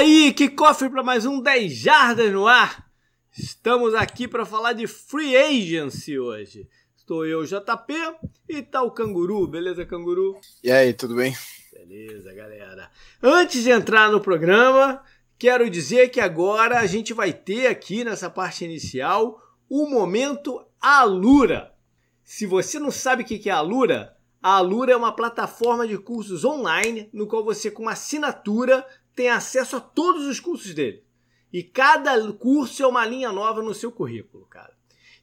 aí, que cofre para mais um 10 Jardas no ar. Estamos aqui para falar de free agency hoje. Estou eu, JP, e tá o Canguru, beleza, Canguru? E aí, tudo bem? Beleza, galera. Antes de entrar no programa, quero dizer que agora a gente vai ter aqui nessa parte inicial o momento Alura. Se você não sabe o que é Alura, a Alura é uma plataforma de cursos online no qual você, com uma assinatura, tem acesso a todos os cursos dele. E cada curso é uma linha nova no seu currículo, cara.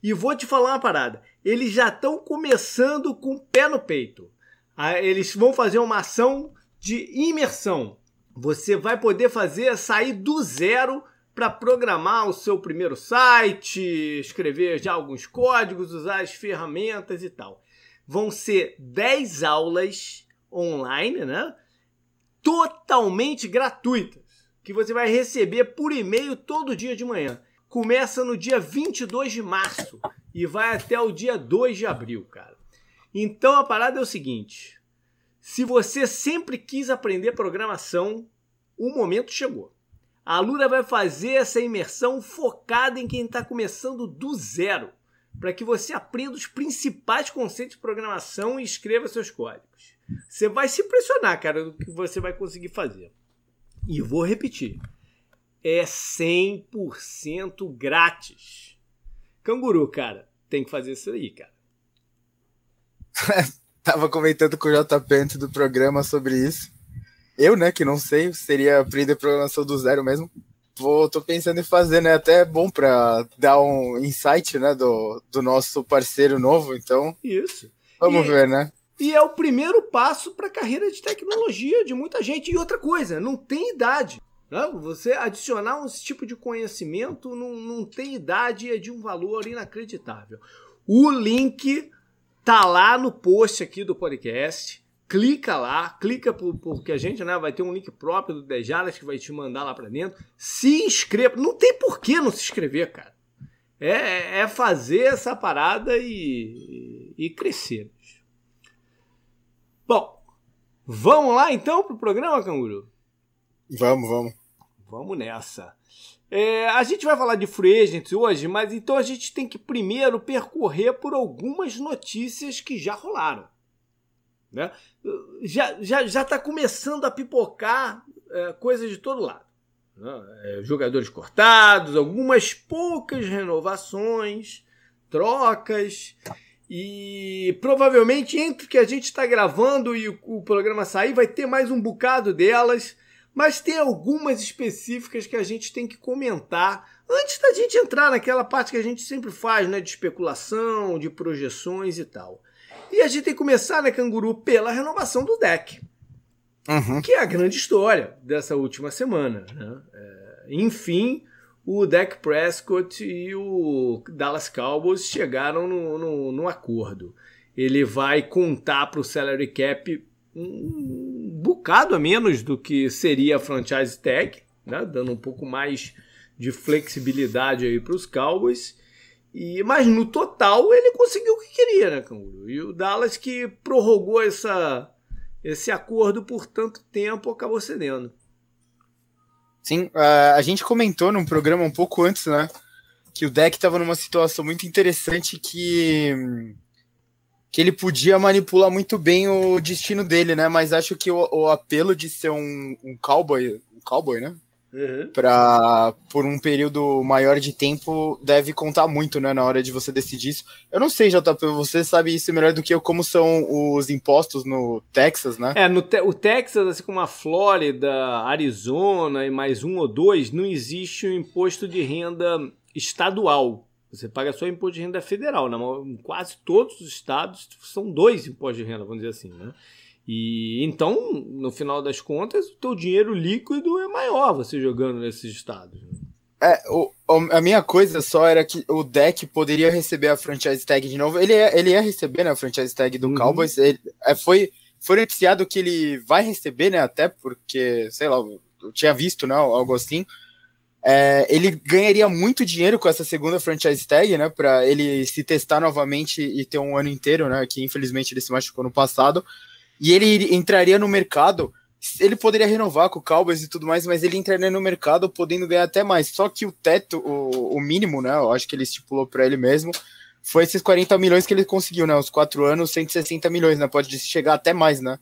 E vou te falar uma parada: eles já estão começando com o pé no peito. Ah, eles vão fazer uma ação de imersão. Você vai poder fazer sair do zero para programar o seu primeiro site, escrever já alguns códigos, usar as ferramentas e tal. Vão ser 10 aulas online, né? Totalmente gratuitas, que você vai receber por e-mail todo dia de manhã. Começa no dia 22 de março e vai até o dia 2 de abril, cara. Então a parada é o seguinte: se você sempre quis aprender programação, o momento chegou. A Lura vai fazer essa imersão focada em quem está começando do zero, para que você aprenda os principais conceitos de programação e escreva seus códigos. Você vai se impressionar, cara, do que você vai conseguir fazer. E vou repetir: é 100% grátis. Canguru, cara, tem que fazer isso aí, cara. Tava comentando com o JP antes do programa sobre isso. Eu, né, que não sei, seria aprender programação do zero mesmo. Vou, tô pensando em fazer, né? Até é bom para dar um insight, né, do, do nosso parceiro novo. Então, isso. Vamos e, ver, né? E é o primeiro passo para a carreira de tecnologia de muita gente. E outra coisa, não tem idade. Não? Você adicionar esse tipo de conhecimento não, não tem idade e é de um valor inacreditável. O link tá lá no post aqui do podcast. Clica lá, clica porque a gente né, vai ter um link próprio do Dejalas que vai te mandar lá para dentro. Se inscreva. Não tem por que não se inscrever, cara. É, é fazer essa parada e, e crescer. Bom, vamos lá então pro programa, Canguru? Vamos, vamos. Vamos nessa. É, a gente vai falar de free agents hoje, mas então a gente tem que primeiro percorrer por algumas notícias que já rolaram. Né? Já já já está começando a pipocar é, coisas de todo lado. Né? É, jogadores cortados, algumas poucas renovações, trocas. E provavelmente entre que a gente está gravando e o, o, programa sair, vai ter mais um bocado delas. Mas tem algumas específicas que a gente tem que comentar antes da gente entrar naquela parte que a gente sempre faz, né? De especulação, de projeções e tal. E a gente tem que começar, né, Canguru, pela renovação do deck. Uhum. Que é a grande história dessa última semana. Né? É, enfim, o Dak Prescott e o Dallas Cowboys chegaram no, no, no acordo. Ele vai contar para o salary cap um bocado a menos do que seria a franchise tag, né? dando um pouco mais de flexibilidade aí para os Cowboys. E, mas no total ele conseguiu o que queria, né, Canguru? E o Dallas que prorrogou essa, esse acordo por tanto tempo acabou cedendo. Sim, uh, a gente comentou num programa um pouco antes, né? Que o deck estava numa situação muito interessante que, que ele podia manipular muito bem o destino dele, né? Mas acho que o, o apelo de ser um, um cowboy, um cowboy, né? Uhum. Pra, por um período maior de tempo deve contar muito, né, na hora de você decidir isso. Eu não sei, JP, você sabe isso melhor do que eu, como são os impostos no Texas, né? É, no te o Texas, assim como a Flórida, Arizona e mais um ou dois, não existe um imposto de renda estadual. Você paga só imposto de renda federal. Né? quase todos os estados são dois impostos de renda, vamos dizer assim, né? E então, no final das contas, o teu dinheiro líquido é maior você jogando nesses estados. Né? É, o, a minha coisa só era que o deck poderia receber a franchise tag de novo. Ele ia, ele ia receber né, a franchise tag do uhum. Cowboys. Ele, é, foi, foi noticiado que ele vai receber, né? Até porque, sei lá, eu tinha visto, né? Algo assim. É, ele ganharia muito dinheiro com essa segunda franchise tag, né? Para ele se testar novamente e ter um ano inteiro, né? Que infelizmente ele se machucou no passado e ele entraria no mercado ele poderia renovar com o Cowboys e tudo mais, mas ele entraria no mercado podendo ganhar até mais. Só que o teto, o, o mínimo, né? Eu acho que ele estipulou para ele mesmo, foi esses 40 milhões que ele conseguiu, né? Os quatro anos, 160 milhões, né? Pode chegar até mais, né?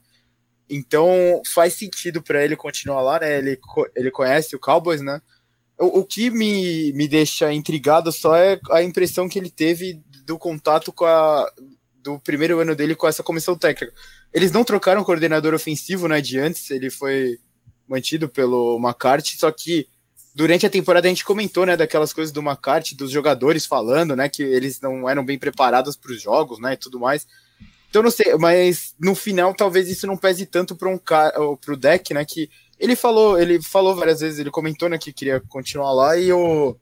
Então faz sentido para ele continuar lá, né? Ele, ele conhece o Cowboys, né? O, o que me, me deixa intrigado só é a impressão que ele teve do contato com a, do primeiro ano dele com essa comissão técnica. Eles não trocaram o coordenador ofensivo, né, de antes, ele foi mantido pelo McCarthy, só que durante a temporada a gente comentou, né, daquelas coisas do McCarthy, dos jogadores falando, né, que eles não eram bem preparados para os jogos, né, e tudo mais. Então não sei, mas no final talvez isso não pese tanto para um cara, para o deck, né, que ele falou, ele falou várias vezes, ele comentou, né, que queria continuar lá e o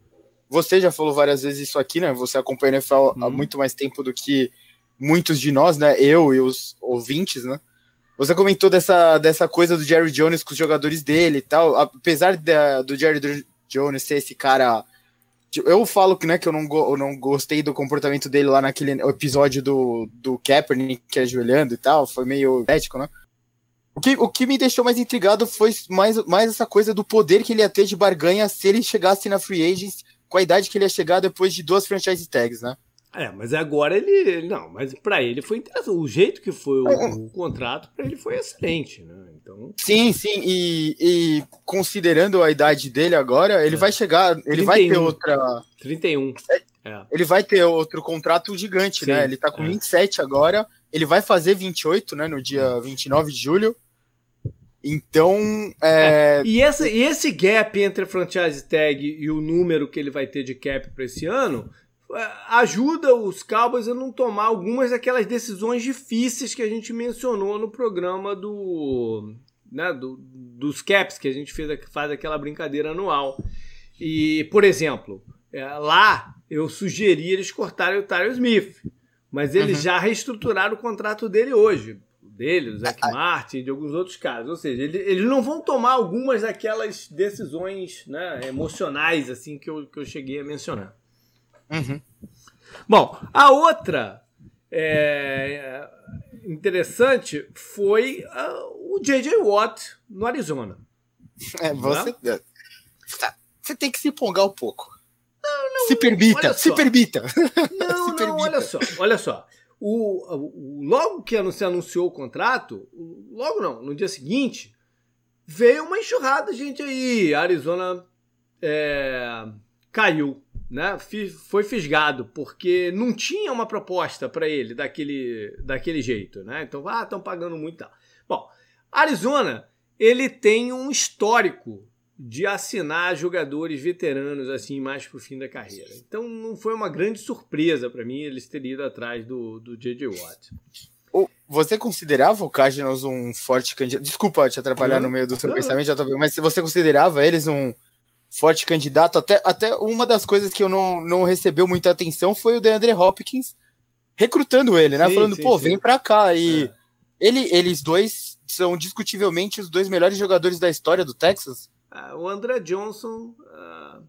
você já falou várias vezes isso aqui, né? Você acompanha a NFL há uhum. muito mais tempo do que muitos de nós, né? Eu e os ouvintes, né? Você comentou dessa, dessa coisa do Jerry Jones com os jogadores dele e tal. Apesar do Jerry Jones ser esse cara. Eu falo que, né, que eu não, eu não gostei do comportamento dele lá naquele episódio do, do Kaepernick que é ajoelhando e tal. Foi meio ético, né? O que, o que me deixou mais intrigado foi mais, mais essa coisa do poder que ele ia ter de barganha se ele chegasse na free agents com a idade que ele ia chegar depois de duas franchise tags, né? É, mas agora ele. Não, mas para ele foi interessante. O jeito que foi o, é. o contrato, para ele foi excelente, né? Então... Sim, sim. E, e considerando a idade dele agora, ele é. vai chegar. Ele 31. vai ter outra. 31. É. Ele vai ter outro contrato gigante, né? sim, né? Ele tá com é. 27 agora. Ele vai fazer 28, né? No dia 29 de julho. Então. É... É. E, essa, e esse gap entre a franchise tag e o número que ele vai ter de cap para esse ano é, ajuda os Cowboys a não tomar algumas daquelas decisões difíceis que a gente mencionou no programa do, né, do, dos caps que a gente fez, faz aquela brincadeira anual. E, por exemplo, é, lá eu sugeri eles cortarem o Tyler Smith, mas eles uhum. já reestruturaram o contrato dele hoje. Dele, do Zach Martin, de alguns outros caras. Ou seja, eles, eles não vão tomar algumas daquelas decisões né, emocionais assim que eu, que eu cheguei a mencionar. Uhum. Bom, a outra é, interessante foi uh, o J.J. Watt no Arizona. É, você, né? você tem que se empolgar um pouco. Não, não, se permita, se permita. Não, se não, olha só, olha só. O, o, logo que se anunciou o contrato, logo não, no dia seguinte, veio uma enxurrada gente aí. A Arizona é, caiu né, foi fisgado porque não tinha uma proposta para ele daquele, daquele jeito, né? Então, ah, estão pagando muito, tal. Bom, Arizona ele tem um histórico de assinar jogadores veteranos assim mais pro fim da carreira. Então, não foi uma grande surpresa para mim eles terem ido atrás do do JJ Watt. Você considerava o Cardinals um forte candidato? Desculpa te atrapalhar não, no meio do seu não, pensamento, mas você considerava eles um forte candidato. Até, até uma das coisas que eu não, não recebeu muita atenção foi o DeAndre Hopkins recrutando ele, né? Sim, Falando, sim, pô, sim. vem pra cá. E é. ele, eles dois são discutivelmente os dois melhores jogadores da história do Texas. Ah, o André Johnson uh,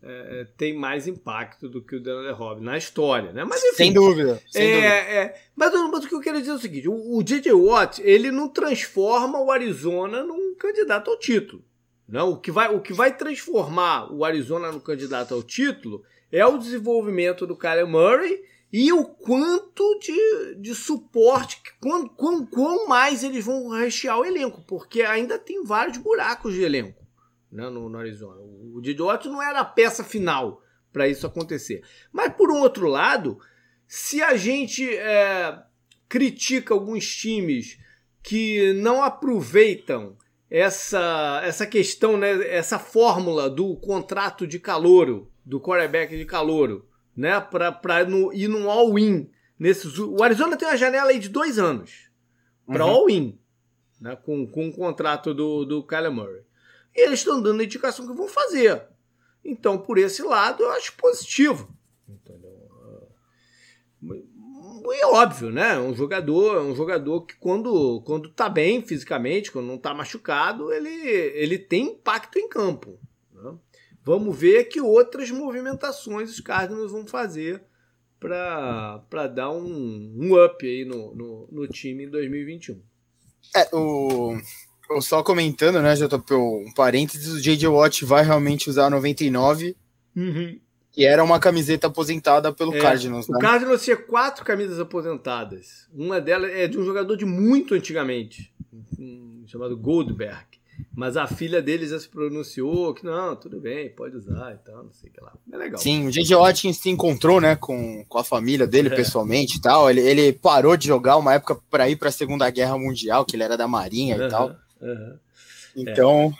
é, tem mais impacto do que o DeAndre Hopkins na história, né? Mas enfim, sem dúvida. Sem é, dúvida. É, mas, mas, o que eu quero dizer é o seguinte: o, o J.J. Watt ele não transforma o Arizona num candidato ao título. Não, o, que vai, o que vai transformar o Arizona no candidato ao título é o desenvolvimento do Kyler Murray e o quanto de, de suporte, quão, quão, quão mais eles vão rechear o elenco, porque ainda tem vários buracos de elenco né, no, no Arizona. O Didi Watson não era a peça final para isso acontecer. Mas, por um outro lado, se a gente é, critica alguns times que não aproveitam essa, essa questão, né, essa fórmula do contrato de calouro, do quarterback de calouro, né, para ir num all-in. O Arizona tem uma janela aí de dois anos para uhum. all-in, né, com, com o contrato do, do Kyler Murray. E eles estão dando a indicação que vão fazer. Então, por esse lado, eu acho positivo. Entendeu? É óbvio, né? Um jogador, um jogador que quando, quando tá bem fisicamente, quando não tá machucado, ele, ele tem impacto em campo. Né? Vamos ver que outras movimentações os Cardinals vão fazer para dar um, um up aí no, no, no, time em 2021. É, o, só comentando, né, JP, um parênteses, o J.J. Watt vai realmente usar 99, uhum. Que era uma camiseta aposentada pelo É, Cardinals, O né? Cardinals tinha quatro camisas aposentadas. Uma delas é de um jogador de muito antigamente, um chamado Goldberg. Mas a filha dele já se pronunciou que não, tudo bem, pode usar e tal, não sei o que lá. É legal. Sim, o J.J. Watt se encontrou, né, com, com a família dele É. pessoalmente e tal. Ele, ele parou de jogar uma época para ir para a Segunda Guerra Mundial, que ele era da Marinha e Aham, tal. aham. Então,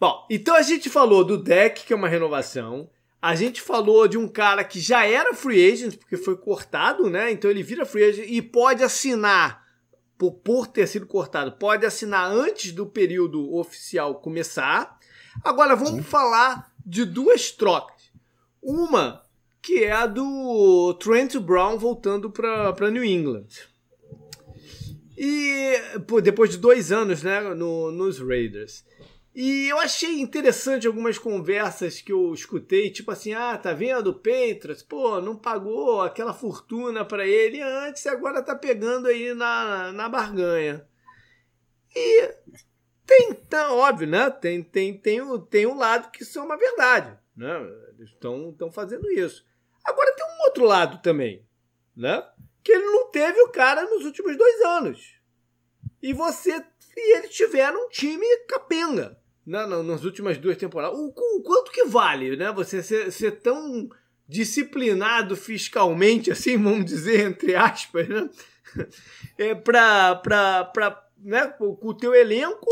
Bom, então a gente falou do deck, que é uma renovação. A gente falou de um cara que já era free agent, porque foi cortado, né? Então ele vira free agent e pode assinar, por, por ter sido cortado, pode assinar antes do período oficial começar. Agora vamos Sim. falar de duas trocas. Uma que é a do Trent Brown voltando para New England. E pô, depois de dois anos né, no- nos Raiders. E eu achei interessante algumas conversas que eu escutei, tipo assim, ah, tá vendo o Patriots, pô, não pagou aquela fortuna pra ele antes e agora tá pegando aí na, na barganha. E tem, tá óbvio, né? Tem, tem, tem, tem um lado que isso é uma verdade, né? Eles estão fazendo isso. Agora tem um outro lado também, né? Que ele não teve o cara nos últimos dois anos. E você e eles tiveram um time capenga na- nas últimas duas temporadas. O, o quanto que vale, né? Você ser, ser tão disciplinado fiscalmente, assim, vamos dizer, entre aspas, né? É pra, pra, pra, né, com o teu elenco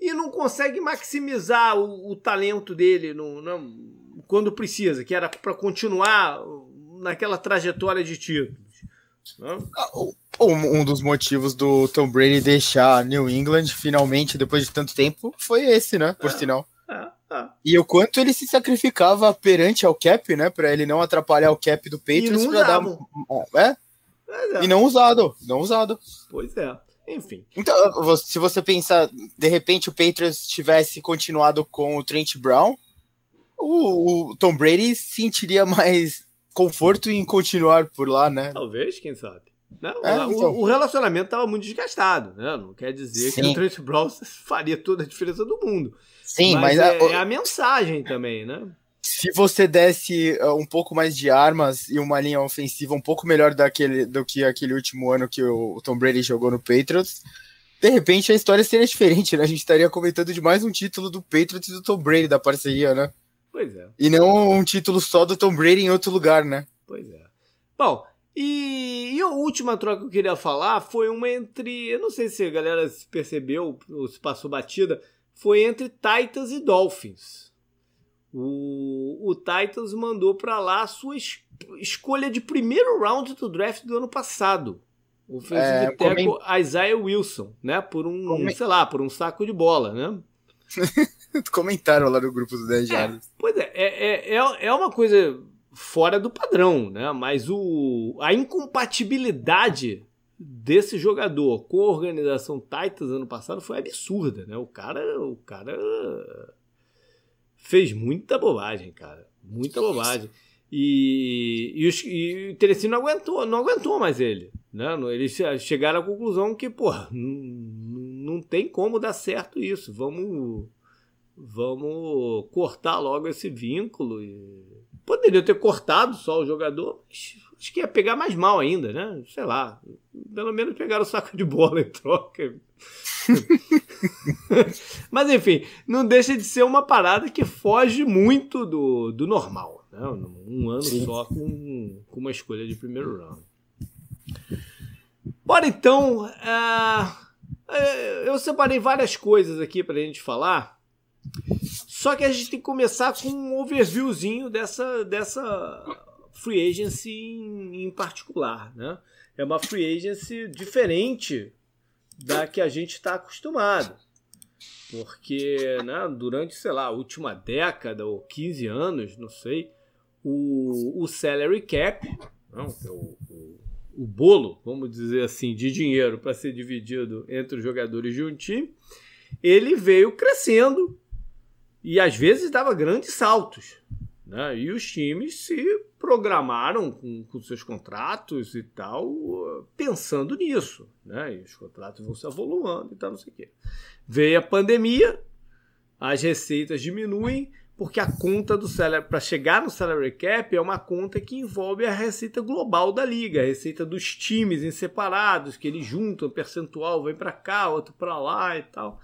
e não consegue maximizar o, o talento dele no, no- quando precisa, que era para continuar naquela trajetória de títulos. Né? um, um dos motivos do Tom Brady deixar New England finalmente, depois de tanto tempo, foi esse, né? Por É. sinal. É, é. E o quanto ele se sacrificava perante ao cap, né? Pra ele não atrapalhar o cap do Patriots não pra dar. É, é, e não usado. Não usado. Pois é. Enfim. Então, se você pensar, de repente o Patriots tivesse continuado com o Trent Brown, o, o Tom Brady sentiria mais conforto em continuar por lá, né? Talvez, quem sabe. Né? É, o, então. o relacionamento estava muito desgastado, né? Não quer dizer que Sim. o Trent Brown faria toda a diferença do mundo. Sim, mas, é, a- é a mensagem também, né? se você desse uh, um pouco mais de armas e uma linha ofensiva um pouco melhor daquele, do que aquele último ano que o Tom Brady jogou no Patriots, de repente a história seria diferente, né? A gente estaria comentando de mais um título do Patriots e do Tom Brady da parceria, né? Pois é, E não um título só do Tom Brady em outro lugar, né? pois é. Bom, e, e a última troca que eu queria falar foi uma entre. Eu não sei se a galera se percebeu ou se passou batida. Foi entre Titans e Dolphins. O, o Titans mandou pra lá a sua es- escolha de primeiro round do draft do ano passado. O É, tackle comen- Isaiah Wilson, né? Por um, sei lá, por um saco de bola, né? Comentaram lá no grupo do 10 Jardas. Pois é, é, é, é- é uma coisa fora do padrão, né? Mas o, a incompatibilidade desse jogador com a organização Titans ano passado foi absurda, né? O cara, o cara fez muita bobagem, cara, muita bobagem. E, e, os, e o Telecino não aguentou, não aguentou mais ele, né? Eles che- chegaram à conclusão que, porra, não, não tem como dar certo isso. Vamos vamos cortar logo esse vínculo. E... Poderia ter cortado só o jogador, mas acho que ia pegar mais mal ainda, né? Sei lá. Pelo menos pegaram o saco de bola em troca. mas enfim, não deixa de ser uma parada que foge muito do, do normal. Né? Um ano Sim. só com, com uma escolha de primeiro round. Bora então. eh, eu separei várias coisas aqui pra gente falar. Só que a gente tem que começar com um overviewzinho dessa, dessa free agency em, em particular. Né? É uma free agency diferente da que a gente está acostumado. Porque né, durante, sei lá, a última década ou 15 anos, não sei, o, o salary cap, não, que é o, o, o bolo, vamos dizer assim, de dinheiro para ser dividido entre os jogadores de um time, ele veio crescendo e às vezes dava grandes saltos. Né? E os times se programaram com, com seus contratos e tal, pensando nisso. Né? E os contratos vão se avoluando e tal, não sei o quê. Veio a pandemia, as receitas diminuem, porque a conta do salary, para chegar no salary cap, é uma conta que envolve a receita global da liga, a receita dos times em separados, que eles juntam percentual, vem para cá, outro para lá e tal.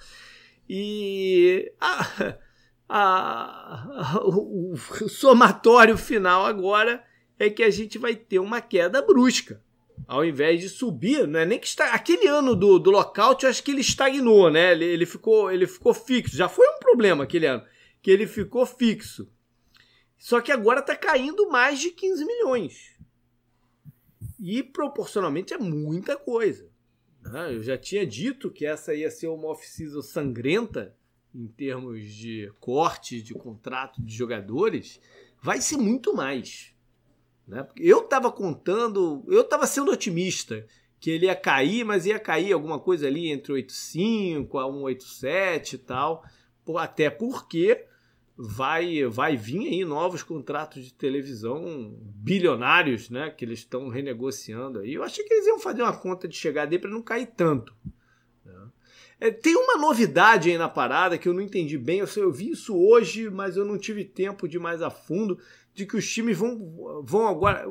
E a, a, a, o, o somatório final agora é que a gente vai ter uma queda brusca. Ao invés de subir, não é nem que está. Aquele ano do, do lockout, eu acho que ele estagnou, né? Ele, ele, ficou, ele ficou fixo. Já foi um problema aquele ano que ele ficou fixo. Só que agora está caindo mais de 15 milhões. E proporcionalmente é muita coisa. Né? Eu já tinha dito que essa ia ser uma off-season sangrenta em termos de corte de contrato de jogadores. Vai ser muito mais. Né? Eu estava contando, eu estava sendo otimista que ele ia cair, mas ia cair alguma coisa ali entre 8,5 a 1,87 e tal. Até porque vai vai vir aí novos contratos de televisão bilionários, né, que eles estão renegociando aí. Eu achei que eles iam fazer uma conta de chegada para não cair tanto. É, tem uma novidade aí na parada que eu não entendi bem. Eu, eu vi isso hoje, mas eu não tive tempo de mais a fundo de que os times vão, vão agora.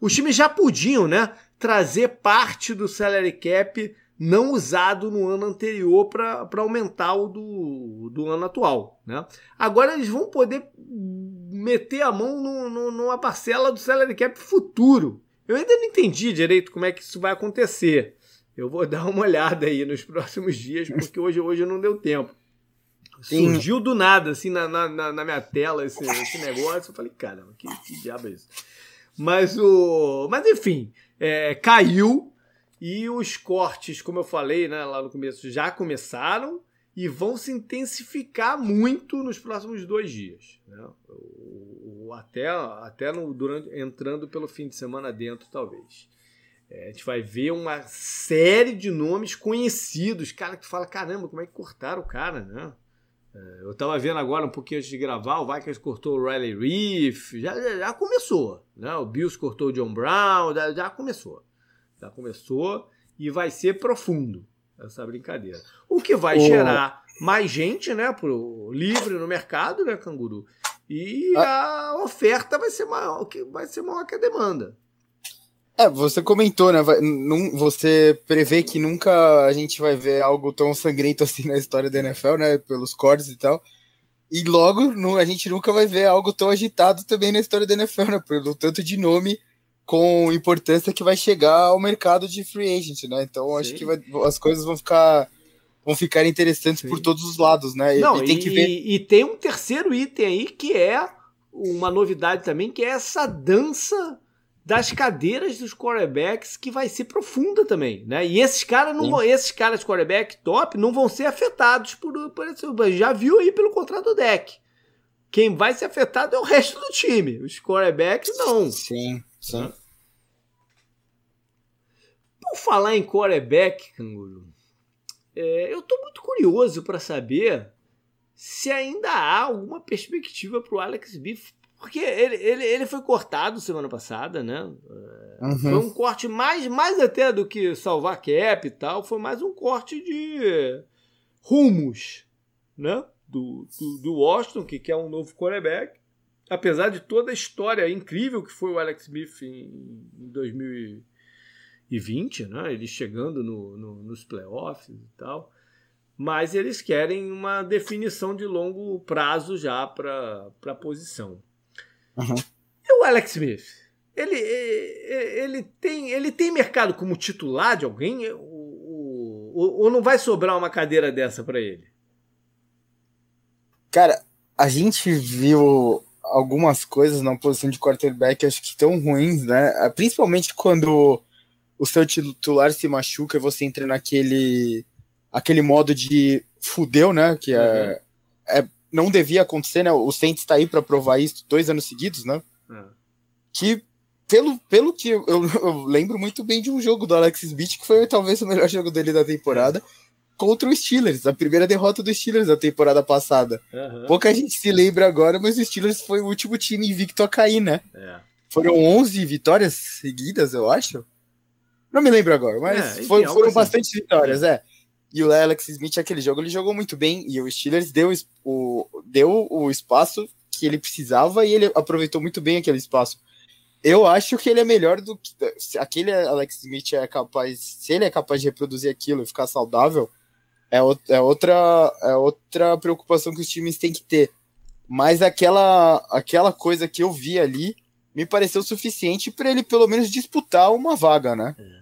Os times já podiam, né, trazer parte do salary cap não usado no ano anterior para aumentar o do, do ano atual. Né? Agora eles vão poder meter a mão no, no, numa parcela do salary cap futuro. Eu ainda não entendi direito como é que isso vai acontecer. Eu vou dar uma olhada aí nos próximos dias, porque hoje, hoje não deu tempo. Sim. Surgiu do nada, assim, na, na, na minha tela esse, esse negócio. Eu falei, caramba, que, que diabo é isso? Mas, o, mas enfim, é, caiu e os cortes, como eu falei né, lá no começo, já começaram e vão se intensificar muito nos próximos dois dias. Né? O, até até no, durante, entrando pelo fim de semana dentro, talvez. É, a gente vai ver uma série de nomes conhecidos. Cara, que fala: caramba, como é que cortaram o cara, né? É, eu tava vendo agora um pouquinho antes de gravar, o Vikings cortou o Riley Reef, já, já começou, né? O Bills cortou o John Brown, já, já começou. Já começou e vai ser profundo essa brincadeira. O que vai gerar mais gente, né, pro livre no mercado, né, canguru? E ah. a oferta vai ser maior, que vai ser maior que a demanda. É, você comentou, né? Vai, num, você prevê que nunca a gente vai ver algo tão sangrento assim na história da NFL, né? Pelos cortes e tal. E logo não, a gente nunca vai ver algo tão agitado também na história da NFL, né? Pelo tanto de nome com importância que vai chegar ao mercado de free agent, né? Então Sim. acho que vai, as coisas vão ficar vão ficar interessantes Sim. por todos os lados, né? Não, e, tem que ver... e tem um terceiro item aí que é uma novidade também, que é essa dança das cadeiras dos quarterbacks que vai ser profunda também, né? E esses caras não vão, esses caras quarterback top não vão ser afetados por, por esse, já viu aí pelo contrato do deck. Quem vai ser afetado é o resto do time. Os quarterbacks não. Sim, sim. Por falar em quarterback, Canguru, é, eu estou muito curioso para saber se ainda há alguma perspectiva para o Alex Biff, porque ele, ele, ele foi cortado semana passada, né? É, uhum. Foi um corte mais, mais até do que salvar cap e tal, foi mais um corte de rumos, né? Do, do, do Washington, que quer um novo quarterback. Apesar de toda a história incrível que foi o Alex Smith em, em 2000 e 20, né? Eles chegando no, no, nos playoffs e tal. Mas eles querem uma definição de longo prazo já para a posição. Uhum. E o Alex Smith? Ele, ele, tem, ele tem mercado como titular de alguém? Ou, ou, ou não vai sobrar uma cadeira dessa para ele? Cara, a gente viu algumas coisas na posição de quarterback acho que tão ruins, né? Principalmente quando o seu titular se machuca e você entra naquele aquele modo de fudeu, né? Que é, uhum. é não devia acontecer, né? O Saints está aí para provar isso dois anos seguidos, né? Uhum. Que pelo, pelo que eu, eu, lembro muito bem de um jogo do Alex Smith, que foi talvez o melhor jogo dele da temporada, contra o Steelers, a primeira derrota do Steelers na temporada passada. Uhum. Pouca gente se lembra agora, mas o Steelers foi o último time invicto a cair, né? É. Foram 11 vitórias seguidas, eu acho. Não me lembro agora, mas é, enfim, foi, foram assim. bastante vitórias, é. E o Alex Smith, aquele jogo, ele jogou muito bem. E o Steelers deu o, deu o espaço que ele precisava e ele aproveitou muito bem aquele espaço. Eu acho que ele é melhor do que. Aquele Alex Smith é capaz. Se ele é capaz de reproduzir aquilo e ficar saudável, é, é, outra, é outra preocupação que os times têm que ter. Mas aquela, aquela coisa que eu vi ali me pareceu suficiente para ele pelo menos disputar uma vaga, né? É.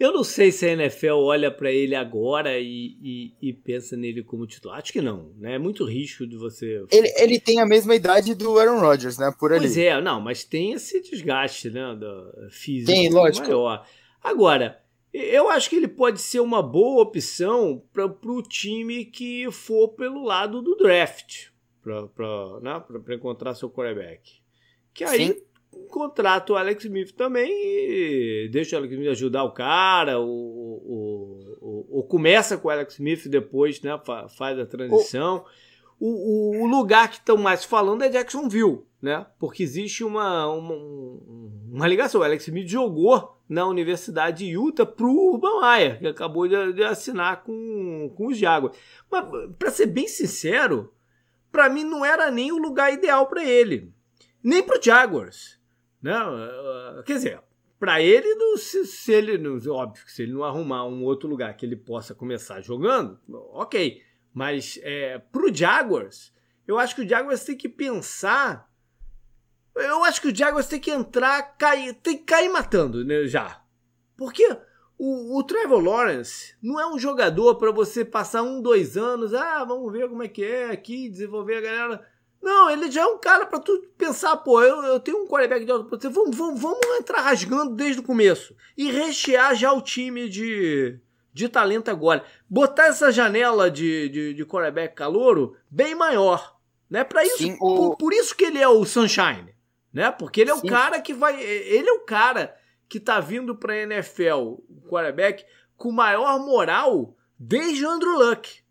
Eu não sei se a NFL olha para ele agora e, e, e, pensa nele como titular. Acho que não, né? É muito risco de você. Ele, ele tem a mesma idade do Aaron Rodgers, né? Por ali. Pois é, não, mas tem esse desgaste, né? Do físico tem, lógico. maior. Agora, eu acho que ele pode ser uma boa opção para o time que for pelo lado do draft, para né? encontrar seu quarterback. Que aí Sim contrata o Alex Smith também e deixa o Alex Smith ajudar o cara, ou, ou, ou começa com o Alex Smith depois, né? Faz a transição. O, o, o lugar que estão mais falando é Jacksonville, né? Porque existe uma, uma, uma ligação. O Alex Smith jogou na Universidade de Utah pro Urban Meyer, que acabou de, de assinar com, com os Jaguars. Mas, para ser bem sincero, para mim não era nem o lugar ideal para ele. Nem pro Jaguars. Né? Quer dizer, para ele, se, se ele, óbvio que se ele não arrumar um outro lugar que ele possa começar jogando, ok. Mas é, pro Jaguars, eu acho que o Jaguars tem que pensar. Eu acho que o Jaguars tem que entrar, cair, tem que cair matando né, já. Porque o, o Trevor Lawrence não é um jogador para você passar um, dois anos, ah, vamos ver como é que é aqui, desenvolver a galera. Não, ele já é um cara para tu pensar, pô, eu, eu tenho um quarterback de alta potência, vamos, vamos, vamos entrar rasgando desde o começo e rechear já o time de, de talento agora. Botar essa janela de, de, de quarterback calouro bem maior, né? Para isso, Sim, o... por, por, isso que ele é o Sunshine, né? Porque ele é Sim. o cara que vai, ele é o cara que tá vindo para NFL, o quarterback com maior moral desde Andrew Luck.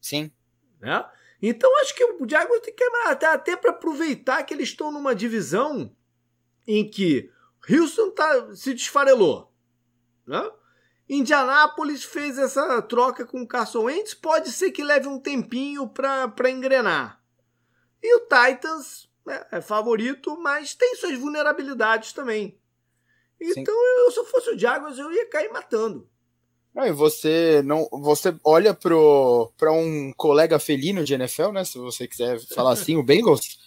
Sim. Né? Então acho que o Jaguars tem que até, até para aproveitar que eles estão numa divisão em que Houston tá, se desfarelou. Né? Indianápolis fez essa troca com o Carson Wentz, pode ser que leve um tempinho para engrenar. E o Titans né, é favorito, mas tem suas vulnerabilidades também. Então, eu, se eu fosse o Jaguars, eu ia cair matando. E você não, você olha pro para um colega felino de NFL, né? Se você quiser falar assim, o Bengals.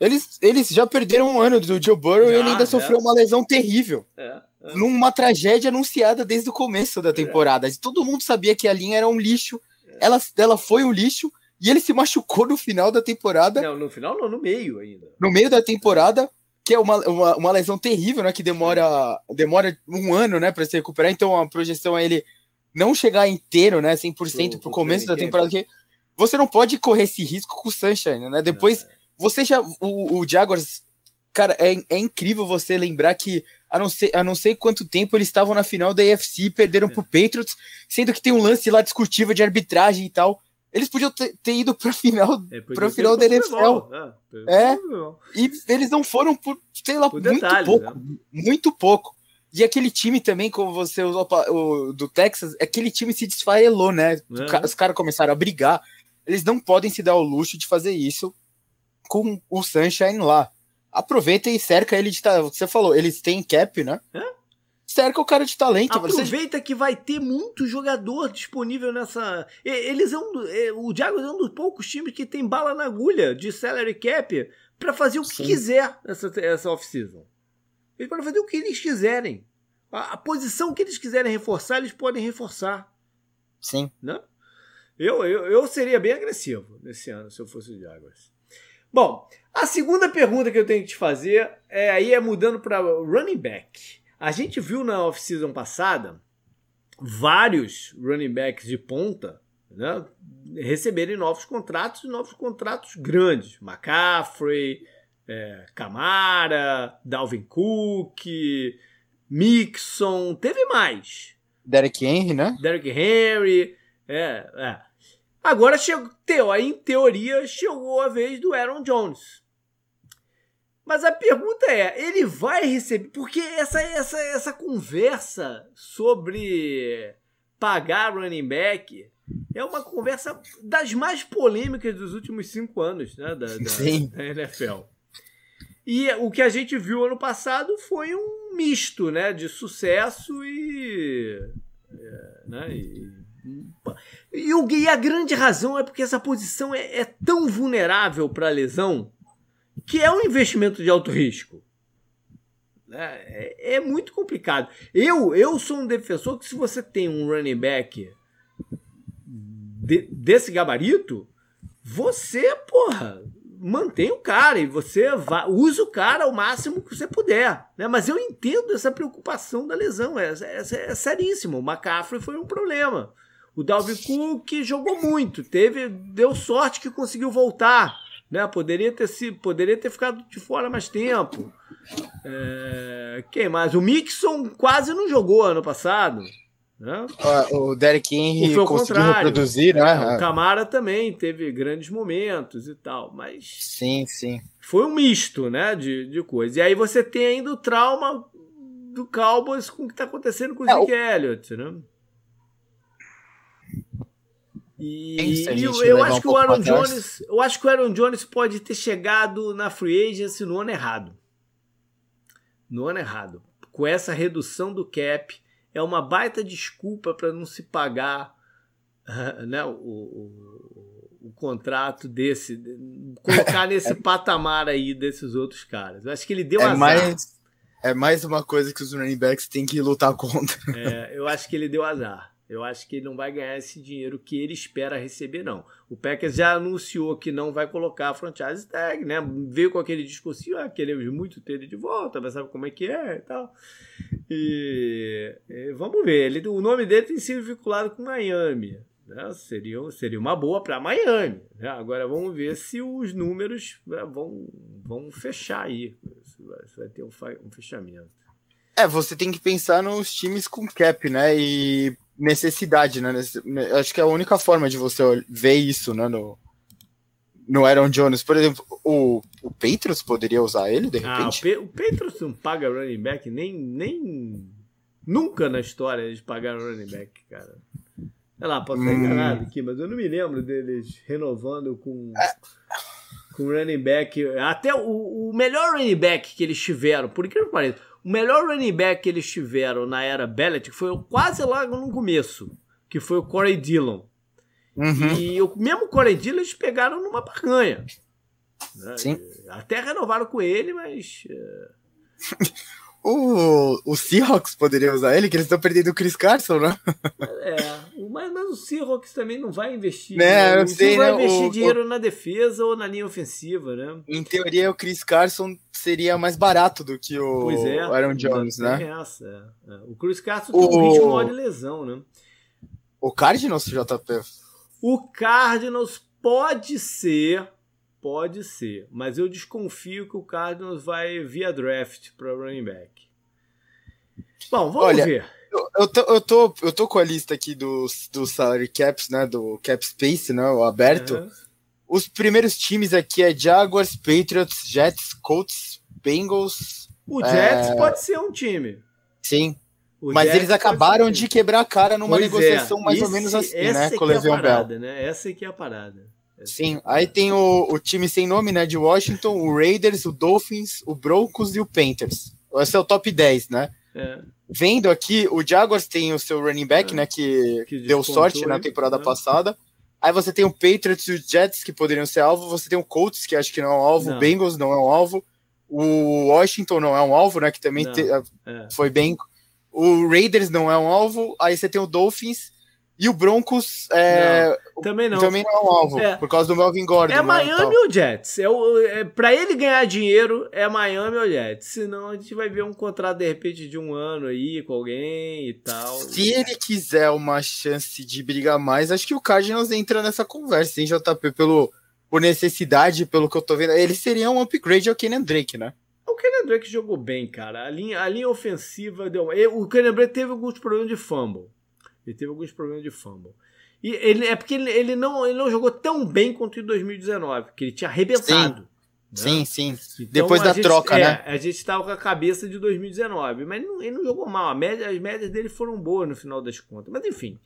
Eles, eles já perderam um ano do Joe Burrow já, e ele ainda sofreu é. uma lesão terrível. É, é. Numa tragédia anunciada desde o começo da temporada. É. Todo mundo sabia que a linha era um lixo. Ela, ela foi um lixo e ele se machucou no final da temporada. Não, no final não, no meio ainda. No meio da temporada, que é uma, uma, uma lesão terrível, né? Que demora, demora um ano, né, para se recuperar. Então a projeção é ele não chegar inteiro, né, 100% pro, pro começo da temporada, que você não pode correr esse risco com o Sunshine, né? Depois, você já. O, o Jaguars, cara, é, é incrível você lembrar que a não, ser, a não sei quanto tempo eles estavam na final da AFC e perderam é. pro Patriots, sendo que tem um lance lá discutível de arbitragem e tal. Eles podiam ter, ter ido pra final, é, pra final da NFL. É, é e eles não foram por, sei lá, por muito pouco. Né? Muito pouco. E aquele time também, como você usou o, do Texas, aquele time se desfarelou, né? É. Os caras começaram a brigar. Eles não podem se dar o luxo de fazer isso com o Sunshine lá. Aproveita e cerca ele de talento. Você falou, eles têm cap, né? É? Cerca o cara de talento. Aproveita você... que vai ter muito jogador disponível nessa. Eles é um, é, o Jaguars é um dos poucos times que tem bala na agulha de salary cap para fazer o que Sim. quiser essa, essa off-season. Eles podem fazer o que eles quiserem. A, a, posição que eles quiserem reforçar, eles podem reforçar. Sim. Né? Eu, eu, eu seria bem agressivo nesse ano se eu fosse o Jaguars. Bom, a segunda pergunta que eu tenho que te fazer é aí é mudando para running back. A gente viu na off-season passada vários running backs de ponta né, receberem novos contratos, novos contratos grandes. McCaffrey, é, Camara, Dalvin Cook, Mixon, teve mais. Derek Henry, né? Derek Henry. É, é. Agora chegou, aí em teoria chegou a vez do Aaron Jones. Mas a pergunta é, ele vai receber porque essa essa essa conversa sobre pagar running back é uma conversa das mais polêmicas dos últimos cinco anos né, da, da, da NFL. E o que a gente viu ano passado foi um misto né, de sucesso e. É, né, e, e, o, e, a grande razão é porque essa posição é, é tão vulnerável para lesão que é um investimento de alto risco. É, é, muito complicado. Eu, eu sou um defensor que se você tem um running back de, desse gabarito, você, porra, mantém o cara e você usa o cara ao máximo que você puder. Né? Mas eu entendo essa preocupação da lesão, é, é, é seríssimo. O McCaffrey foi um problema. O Dalvin Cook jogou muito, teve, deu sorte que conseguiu voltar. Né? Poderia, ter se, poderia ter ficado de fora mais tempo. É, quem mais? O Mixon quase não jogou ano passado. Né? O Derek Henry conseguiu reproduzir, né? O Camara também teve grandes momentos e tal, mas. Sim, sim. Foi um misto, né? De, de coisas. E aí você tem ainda o trauma do Cowboys com o que está acontecendo com o é, Zeke o... Elliott, né? E, e eu, eu acho um que o Aaron Jones, eu acho que o Aaron Jones pode ter chegado na free agency no ano errado. No ano errado. Com essa redução do cap, é uma baita desculpa para não se pagar né, o, o, o, contrato desse, colocar nesse patamar aí desses outros caras. Eu acho que ele deu é azar. Mais, é mais uma coisa que os running backs têm que lutar contra. É, eu acho que ele deu azar. Eu acho que ele não vai ganhar esse dinheiro que ele espera receber, não. O Packers já anunciou que não vai colocar a franchise tag, né? Veio com aquele discurso, ah, queremos muito ter ele de volta, mas sabe como é que é e tal. E, e vamos ver. Ele, o nome dele tem sido vinculado com Miami. Né? Seria, seria uma boa para Miami. Né? Agora vamos ver se os números né, vão, vão fechar aí. Se vai, se vai ter um, um fechamento. É, você tem que pensar nos times com cap, né? E necessidade, né? Acho que é a única forma de você ver isso, né? No, no Aaron Jones. Por exemplo, o, o Patriots poderia usar ele, de repente? Ah, o, Pe Patriots não paga running back nem, nem... Nunca na história eles pagaram running back, cara. Sei lá, posso estar hum. enganado aqui, mas eu não me lembro deles renovando com... É com running back. Até o, o melhor running back que eles tiveram, por incrível que pareça, o melhor running back que eles tiveram na era Belichick foi quase lá no começo, que foi o Corey Dillon. Uhum. E o mesmo Corey Dillon eles pegaram numa barganha. Né? Sim. Até renovaram com ele, mas. O, o Seahawks poderia usar ele, que eles estão perdendo o Chris Carson, né? é, mas, mas o Seahawks também não vai investir. Né, né? Não vai né? investir o, dinheiro o... na defesa ou na linha ofensiva, né? Em teoria, o Chris Carson seria mais barato do que o é, Aaron Jones, né? Essa, é. O Chris Carson tem um maior de lesão, né? O Cardinals, JP? O Cardinals pode ser, pode ser, mas eu desconfio que o Cardinals vai via draft para running back. Bom, vamos Olha, ver. Eu, tô, eu, tô, eu tô com a lista aqui dos, dos salary caps, né? Do cap space, né? O aberto. Uhum. Os primeiros times aqui é Jaguars, Patriots, Jets, Colts, Bengals. O Jets é... pode ser um time. Sim. O Mas Jets eles acabaram de quebrar a cara numa pois é. negociação é. mais Esse, ou menos assim, né? Com o Le'Veon é Bell. Né? Essa aqui é a parada. Sim, aí tem o, o time sem nome, né? De Washington, o Raiders, o Dolphins, o Broncos e o Panthers. Esse é o top 10, né? É vendo aqui, o Jaguars tem o seu running back, é, né? Que, que deu sorte na temporada né? passada. Aí você tem o Patriots e os Jets, que poderiam ser alvo. Você tem o Colts, que acho que não é um alvo. O Bengals não é um alvo. O Washington não é um alvo, né? Que também te, é. foi bem. O Raiders não é um alvo. Aí você tem o Dolphins. E o Broncos é, não, também não. Também não é um alvo, é. por causa do Melvin Gordon. É né, Miami ou Jets. É, o, é, pra ele ganhar dinheiro, é Miami ou Jets. Senão a gente vai ver um contrato, de repente, de um ano aí com alguém e tal. Se ele quiser uma chance de brigar mais, acho que o Cardinals entra nessa conversa, hein, JP? Pelo, por necessidade, pelo que eu tô vendo. Ele seria um upgrade ao Kenan Drake, né? O Kenan Drake jogou bem, cara. A linha, a linha ofensiva deu. O Kenan Drake teve alguns problemas de fumble. Ele teve alguns problemas de fumble. E ele, é porque ele, ele, não, ele não jogou tão bem quanto em 2019, que ele tinha arrebentado. Sim, né? sim. sim. Então, Depois da gente, troca, é, né? A gente estava com a cabeça de 2019, mas ele não, ele não jogou mal. Média, as médias dele foram boas no final das contas. Mas enfim,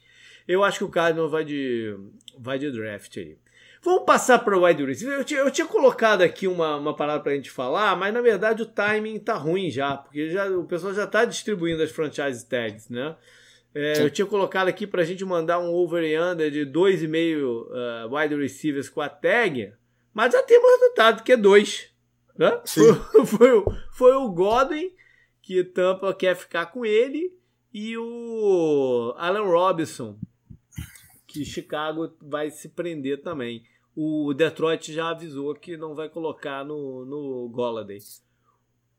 eu acho que o Cardinals vai de, vai de draft aí. Vamos passar para o wide receiver. Eu tinha, eu tinha colocado aqui uma, uma parada para a gente falar, mas na verdade o timing tá ruim já, porque já, o pessoal já está distribuindo as franchise tags, né? É, eu tinha colocado aqui para a gente mandar um over e under de 2,5 uh, wide receivers com a tag, mas já temos resultado, que é 2. Né? Foi, foi, foi o Godwin, que Tampa quer ficar com ele, e o Alan Robinson, que Chicago vai se prender também o Detroit já avisou que não vai colocar no, no Golladay.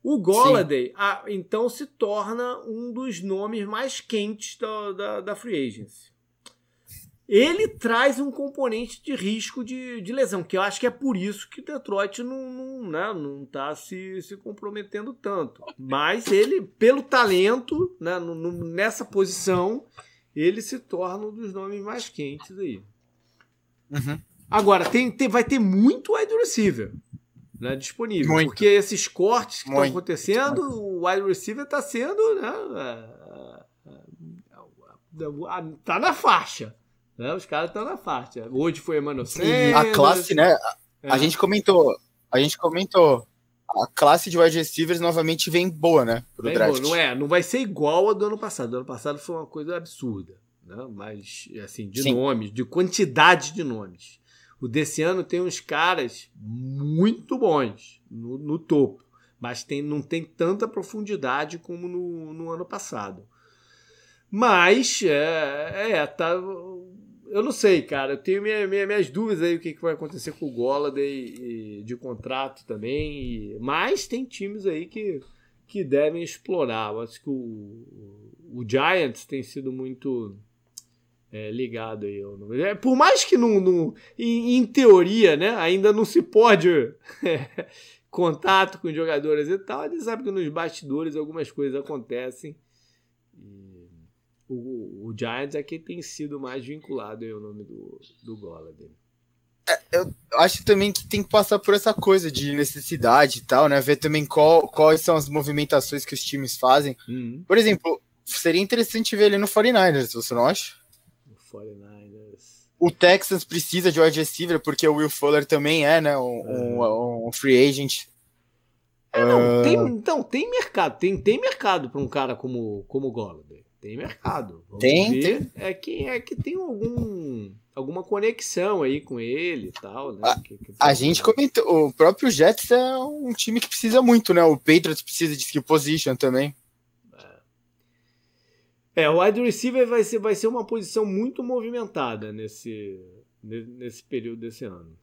O Golladay, então, se torna um dos nomes mais quentes da, da, da Free Agency. Ele traz um componente de risco de, de lesão, que eu acho que é por isso que Detroit não, não, né, não tá se, se comprometendo tanto. Mas ele, pelo talento, né, no, no, nessa posição, ele se torna um dos nomes mais quentes aí. Uhum. Agora, tem, tem, vai ter muito wide receiver né, disponível. Muito. Porque esses cortes que estão acontecendo, o wide receiver está sendo. Né, tá na faixa. Né? Os caras estão na faixa. Hoje foi Emmanuel Sanders. A classe, né? A, é. a gente comentou. A gente comentou a classe de wide receivers novamente vem boa, né? Pro draft. Boa, não é? Não vai ser igual a do ano passado. Do ano passado foi uma coisa absurda. Né? Mas, assim, de Sim. nomes, de quantidade de nomes. O desse ano tem uns caras muito bons no, no topo, mas tem, não tem tanta profundidade como no, no ano passado. Mas, é, é, tá. Eu não sei, cara. Eu tenho minha, minha, minhas dúvidas aí o que, que vai acontecer com o Golladay de contrato também. E, mas tem times aí que, que devem explorar. Eu acho que o, o Giants tem sido muito é, ligado aí. É, por mais que não, não em, em, teoria, né, ainda não se pode é, contato com jogadores e tal, gente sabe que nos bastidores algumas coisas acontecem. E o, o Giants é quem tem sido mais vinculado aí ao nome do, do Gola dele. É, eu acho também que tem que passar por essa coisa de necessidade e tal, né? Ver também qual, quais são as movimentações que os times fazem. Uhum. Por exemplo, seria interessante ver ele no 49ers, você não acha? 49ers. O Texans precisa de wide receiver porque o Will Fuller também é, né, um, um, um free agent. É, não, uh... tem, então, tem mercado, tem, tem mercado para um cara como, como o Golladay. Tem mercado. Vamos tem, tem. É que, é que tem algum, alguma conexão aí com ele e tal, né? A, que, que a gente comentou, o próprio Jets é um time que precisa muito, né? O Patriots precisa de skill position também. É, o wide receiver vai ser, vai ser uma posição muito movimentada nesse, nesse período desse ano.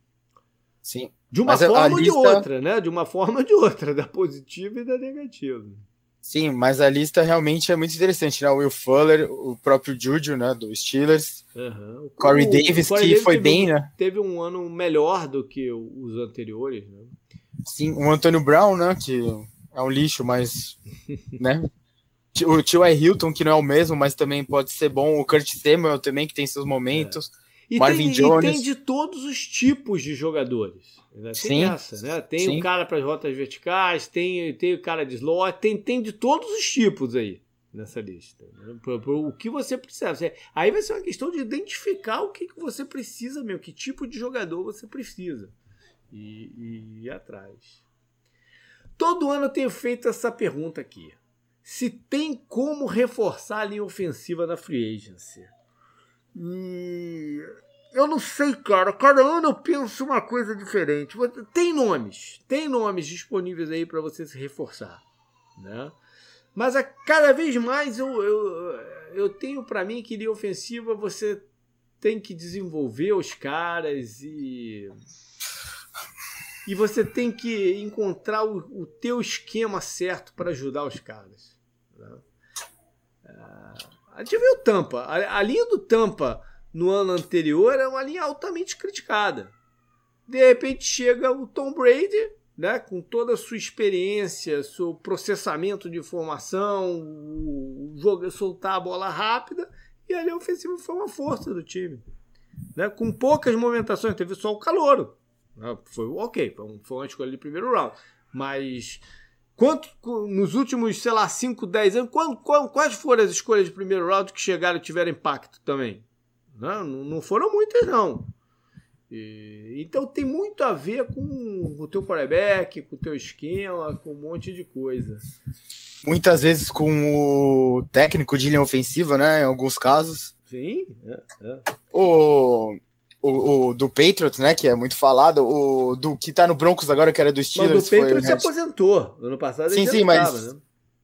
Sim. De uma Mas forma ou lista... de outra, né? De uma forma ou de outra, da positiva e da negativa. Sim, mas a lista realmente é muito interessante, né? O Will Fuller, o próprio Juju, né? Do Steelers. Uhum. O Corey o, Davis, o Corey que Davis foi bem, um, né? Teve um ano melhor do que os anteriores, né? Sim, o Antônio Brown, né? Que é um lixo, mas. né? o Tio é Hilton, que não é o mesmo, mas também pode ser bom. O Kurt Samuel também, que tem seus momentos. É. E Marvin tem, Jones. E tem de todos os tipos de jogadores. Né? Tem sim, essa, né? Tem sim. o cara para as rotas verticais, tem, tem o cara de slot, tem, tem de todos os tipos aí nessa lista. Né? o que você precisa. Aí vai ser uma questão de identificar o que, que você precisa mesmo, que tipo de jogador você precisa. E, e ir atrás. Todo ano eu tenho feito essa pergunta aqui se tem como reforçar a linha ofensiva da free agency. E eu não sei, cara. Cada ano eu penso uma coisa diferente. Tem nomes, tem nomes disponíveis aí para você se reforçar, né? Mas a cada vez mais eu, eu, eu tenho para mim que linha ofensiva você tem que desenvolver os caras e e você tem que encontrar o, o teu esquema certo para ajudar os caras. Né? A gente viu o Tampa. A, a linha do Tampa no ano anterior era uma linha altamente criticada. De repente chega o Tom Brady, né, com toda a sua experiência, seu processamento de informação, o jogo soltar a bola rápida, e a linha ofensiva foi uma força do time. né, com poucas movimentações, teve só o calouro. Né, foi ok, foi uma escolha de primeiro round. Mas quanto nos últimos, sei lá, 5, 10 anos, quando, quando, quais foram as escolhas de primeiro round que chegaram e tiveram impacto também? Não, não foram muitas, não. E, então tem muito a ver com o teu quarterback, com o teu esquema, com um monte de coisa. Muitas vezes com o técnico de linha ofensiva, né? Em alguns casos. Sim, é, é. O, o, o, do Patriots, né? Que é muito falado. O do que tá no Broncos agora, que era do Steelers. Mas o Patriots se aposentou. Ano passado sim, sim, mas, né?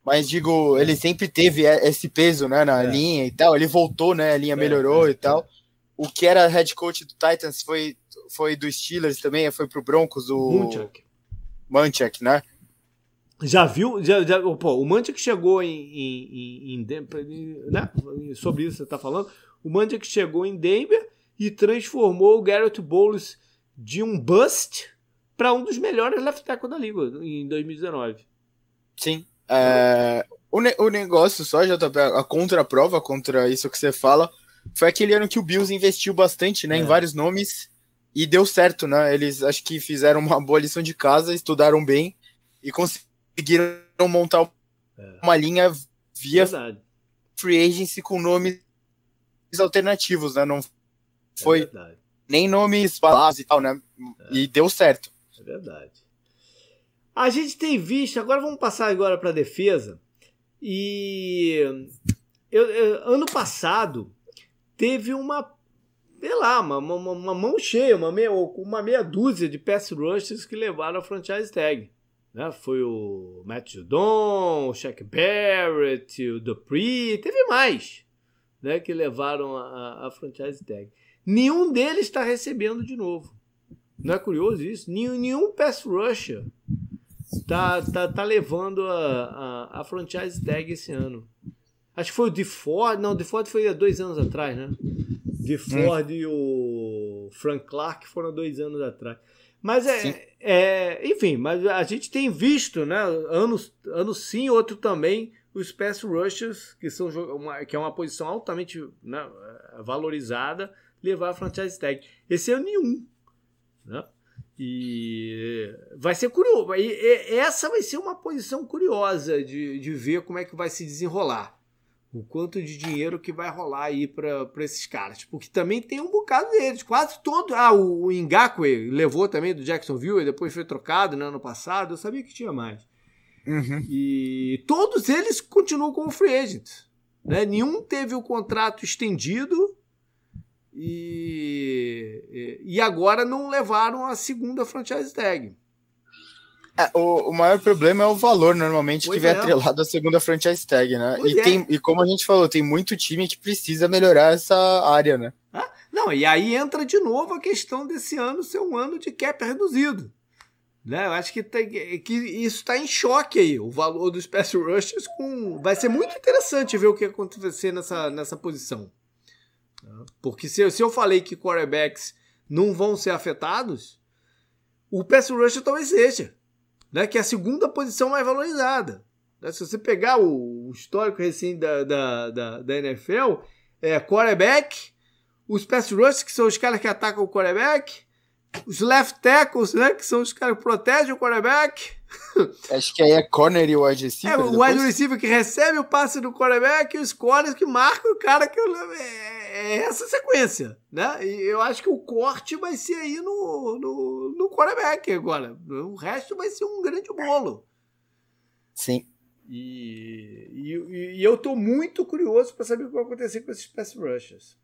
mas digo, ele sempre teve esse peso, né? Na é. linha e tal. Ele voltou, né? A linha é, melhorou é, e tal. O que era head coach do Titans foi foi do Steelers também, foi pro Broncos, o Munchak. Munchak, né? Já viu? Já, já, pô, o Munchak chegou em, em, em, em né? Sobre isso você tá falando. O Munchak chegou em Denver e transformou o Garrett Bowles de um bust para um dos melhores left tackle da liga em 2019. Sim. É, o, ne o negócio só, JP, a contraprova contra isso que você fala, foi aquele ano que o Bills investiu bastante né, é. em vários nomes e deu certo, né? Eles acho que fizeram uma boa lição de casa, estudaram bem e conseguiram montar é. uma linha via Verdade. free agency com nomes alternativos, né? Não foi é nem nomes balados e tal, né? É. E deu certo. É verdade. A gente tem visto, agora vamos passar agora para a defesa. E eu, eu, ano passado teve uma sei lá, uma, uma, uma mão cheia, uma meia, uma meia dúzia de pass rushers que levaram a franchise tag. Né? Foi o Matt Judon, o Shaq Barrett, o Dupree, teve mais né, que levaram a, a franchise tag. Nenhum deles está recebendo de novo. Não é curioso isso? Nenhum, nenhum pass rusher tá, tá, tá levando a, a, a franchise tag esse ano. Acho que foi o DeFord. Não, o DeFord foi há dois anos atrás, né? De Ford hum. e o Frank Clark foram dois anos atrás. Mas é, é, Enfim, mas a gente tem visto, né? Anos, anos sim, outro também, os pass rushers, que, são uma, que é uma posição altamente né, valorizada, levar a franchise tag. Esse é nenhum. Né? E vai ser curioso. E essa vai ser uma posição curiosa de, de ver como é que vai se desenrolar o quanto de dinheiro que vai rolar aí para esses caras. Porque também tem um bocado deles. Quase todo. Ah, o, o Ngakwe levou também do Jacksonville e depois foi trocado no ano passado. Eu sabia que tinha mais. Uhum. E todos eles continuam como free agents. Né? Nenhum teve o contrato estendido e, e agora não levaram a segunda franchise tag. É, o, o maior problema é o valor, normalmente, pois que vem é. atrelado à segunda franchise tag, né? e, é. tem, e como a gente falou, tem muito time que precisa melhorar essa área, né? Ah, não, e aí entra de novo a questão desse ano ser um ano de cap reduzido. Né? Eu acho que, tem, que isso está em choque aí, o valor dos pass rushers com... Vai ser muito interessante ver o que acontecer nessa, nessa posição. Porque se, se eu falei que quarterbacks não vão ser afetados, o pass rusher talvez seja né, que é a segunda posição mais valorizada. Né? Se você pegar o, histórico recente da, da, da, da NFL, é quarterback, os pass rushers, que são os caras que atacam o quarterback, os left tackles, né, que são os caras que protegem o quarterback. Acho que aí é corner e o wide receiver. É, o wide receiver que recebe o passe do quarterback e os corners que marcam o cara que... É, é essa sequência, né? E eu acho que o corte vai ser aí no, no, no quarterback agora. O resto vai ser um grande bolo. Sim. E, e, e eu tô muito curioso para saber o que vai acontecer com esses pass rushers.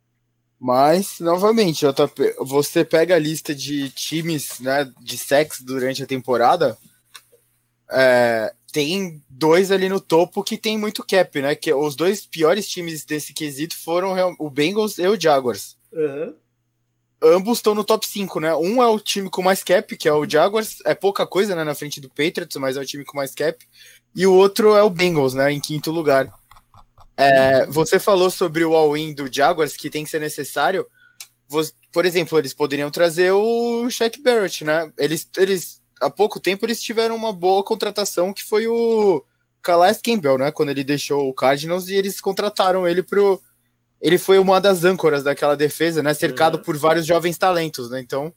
Mas, novamente, JP, você pega a lista de times né, de sexo durante a temporada, é, tem dois ali no topo que tem muito cap, né? Que os dois piores times desse quesito foram o Bengals e o Jaguars. Uhum. Ambos estão no top 5, né? Um é o time com mais cap, que é o Jaguars, é pouca coisa, né? Na frente do Patriots, mas é o time com mais cap. E o outro é o Bengals, né? Em quinto lugar. É, você falou sobre o all-in do Jaguars, que tem que ser necessário. Por exemplo, eles poderiam trazer o Shaq Barrett, né? Eles, eles há pouco tempo eles tiveram uma boa contratação que foi o Calais Campbell, né? Quando ele deixou o Cardinals e eles contrataram ele pro, ele foi uma das âncoras daquela defesa, né? Cercado uhum. por vários jovens talentos, né? Então,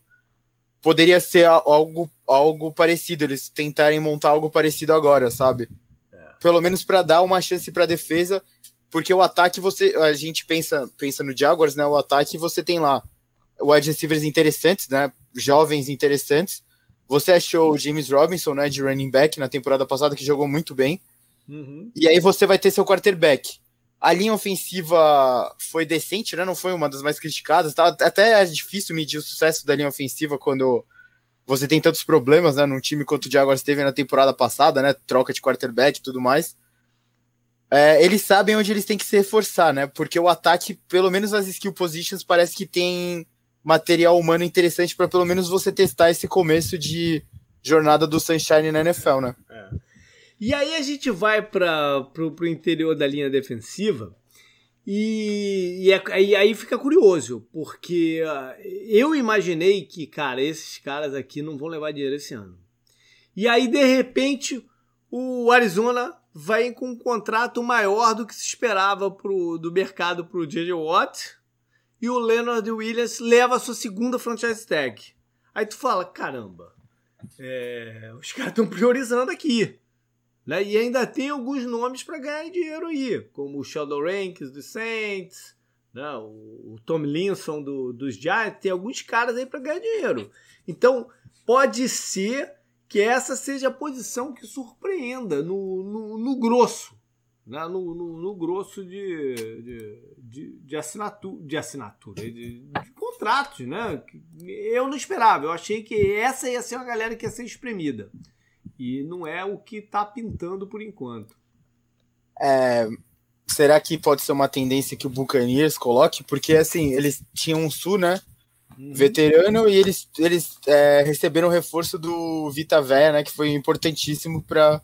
poderia ser algo, algo parecido, eles tentarem montar algo parecido agora, sabe? É. Pelo menos para dar uma chance para a defesa, porque o ataque você, a gente pensa, pensa no Jaguars, né? O ataque você tem lá wide receivers interessantes, né? Jovens interessantes. Você achou o James Robinson, né, de running back na temporada passada que jogou muito bem. Uhum. E aí você vai ter seu quarterback. A linha ofensiva foi decente, né? Não foi uma das mais criticadas. Tá? Até é difícil medir o sucesso da linha ofensiva quando você tem tantos problemas, né? Num time quanto o Jaguars teve na temporada passada, né? Troca de quarterback e tudo mais. É, eles sabem onde eles têm que se reforçar, né? Porque o ataque, pelo menos as skill positions, parece que tem material humano interessante para pelo menos você testar esse começo de jornada do Sunshine na NFL, né? É. E aí a gente vai para o interior da linha defensiva e, e, é, e, aí fica curioso, porque uh, eu imaginei que, cara, esses caras aqui não vão levar dinheiro esse ano. E aí, de repente, o Arizona vai com um contrato maior do que se esperava pro, do mercado para o J.J. Watt e o Leonard Williams leva a sua segunda franchise tag. Aí tu fala, caramba, é, os caras estão priorizando aqui. Né? E ainda tem alguns nomes para ganhar dinheiro aí, como o Sheldon Rankins dos Saints, né? o, o Tom Linson do, dos Giants, tem alguns caras aí para ganhar dinheiro. Então, pode ser que essa seja a posição que surpreenda no, no, no grosso, né? no, no, no, grosso de, de, de, de, assinatura, de assinatura, de, de contratos, né? Eu não esperava, eu achei que essa ia ser uma galera que ia ser espremida. E não é o que está pintando por enquanto. É, será que pode ser uma tendência que o Buccaneers coloque? Porque assim, eles tinham um Sul, né? Uhum. Veterano, e eles, eles é, receberam o reforço do Vita Véia, né? Que foi importantíssimo para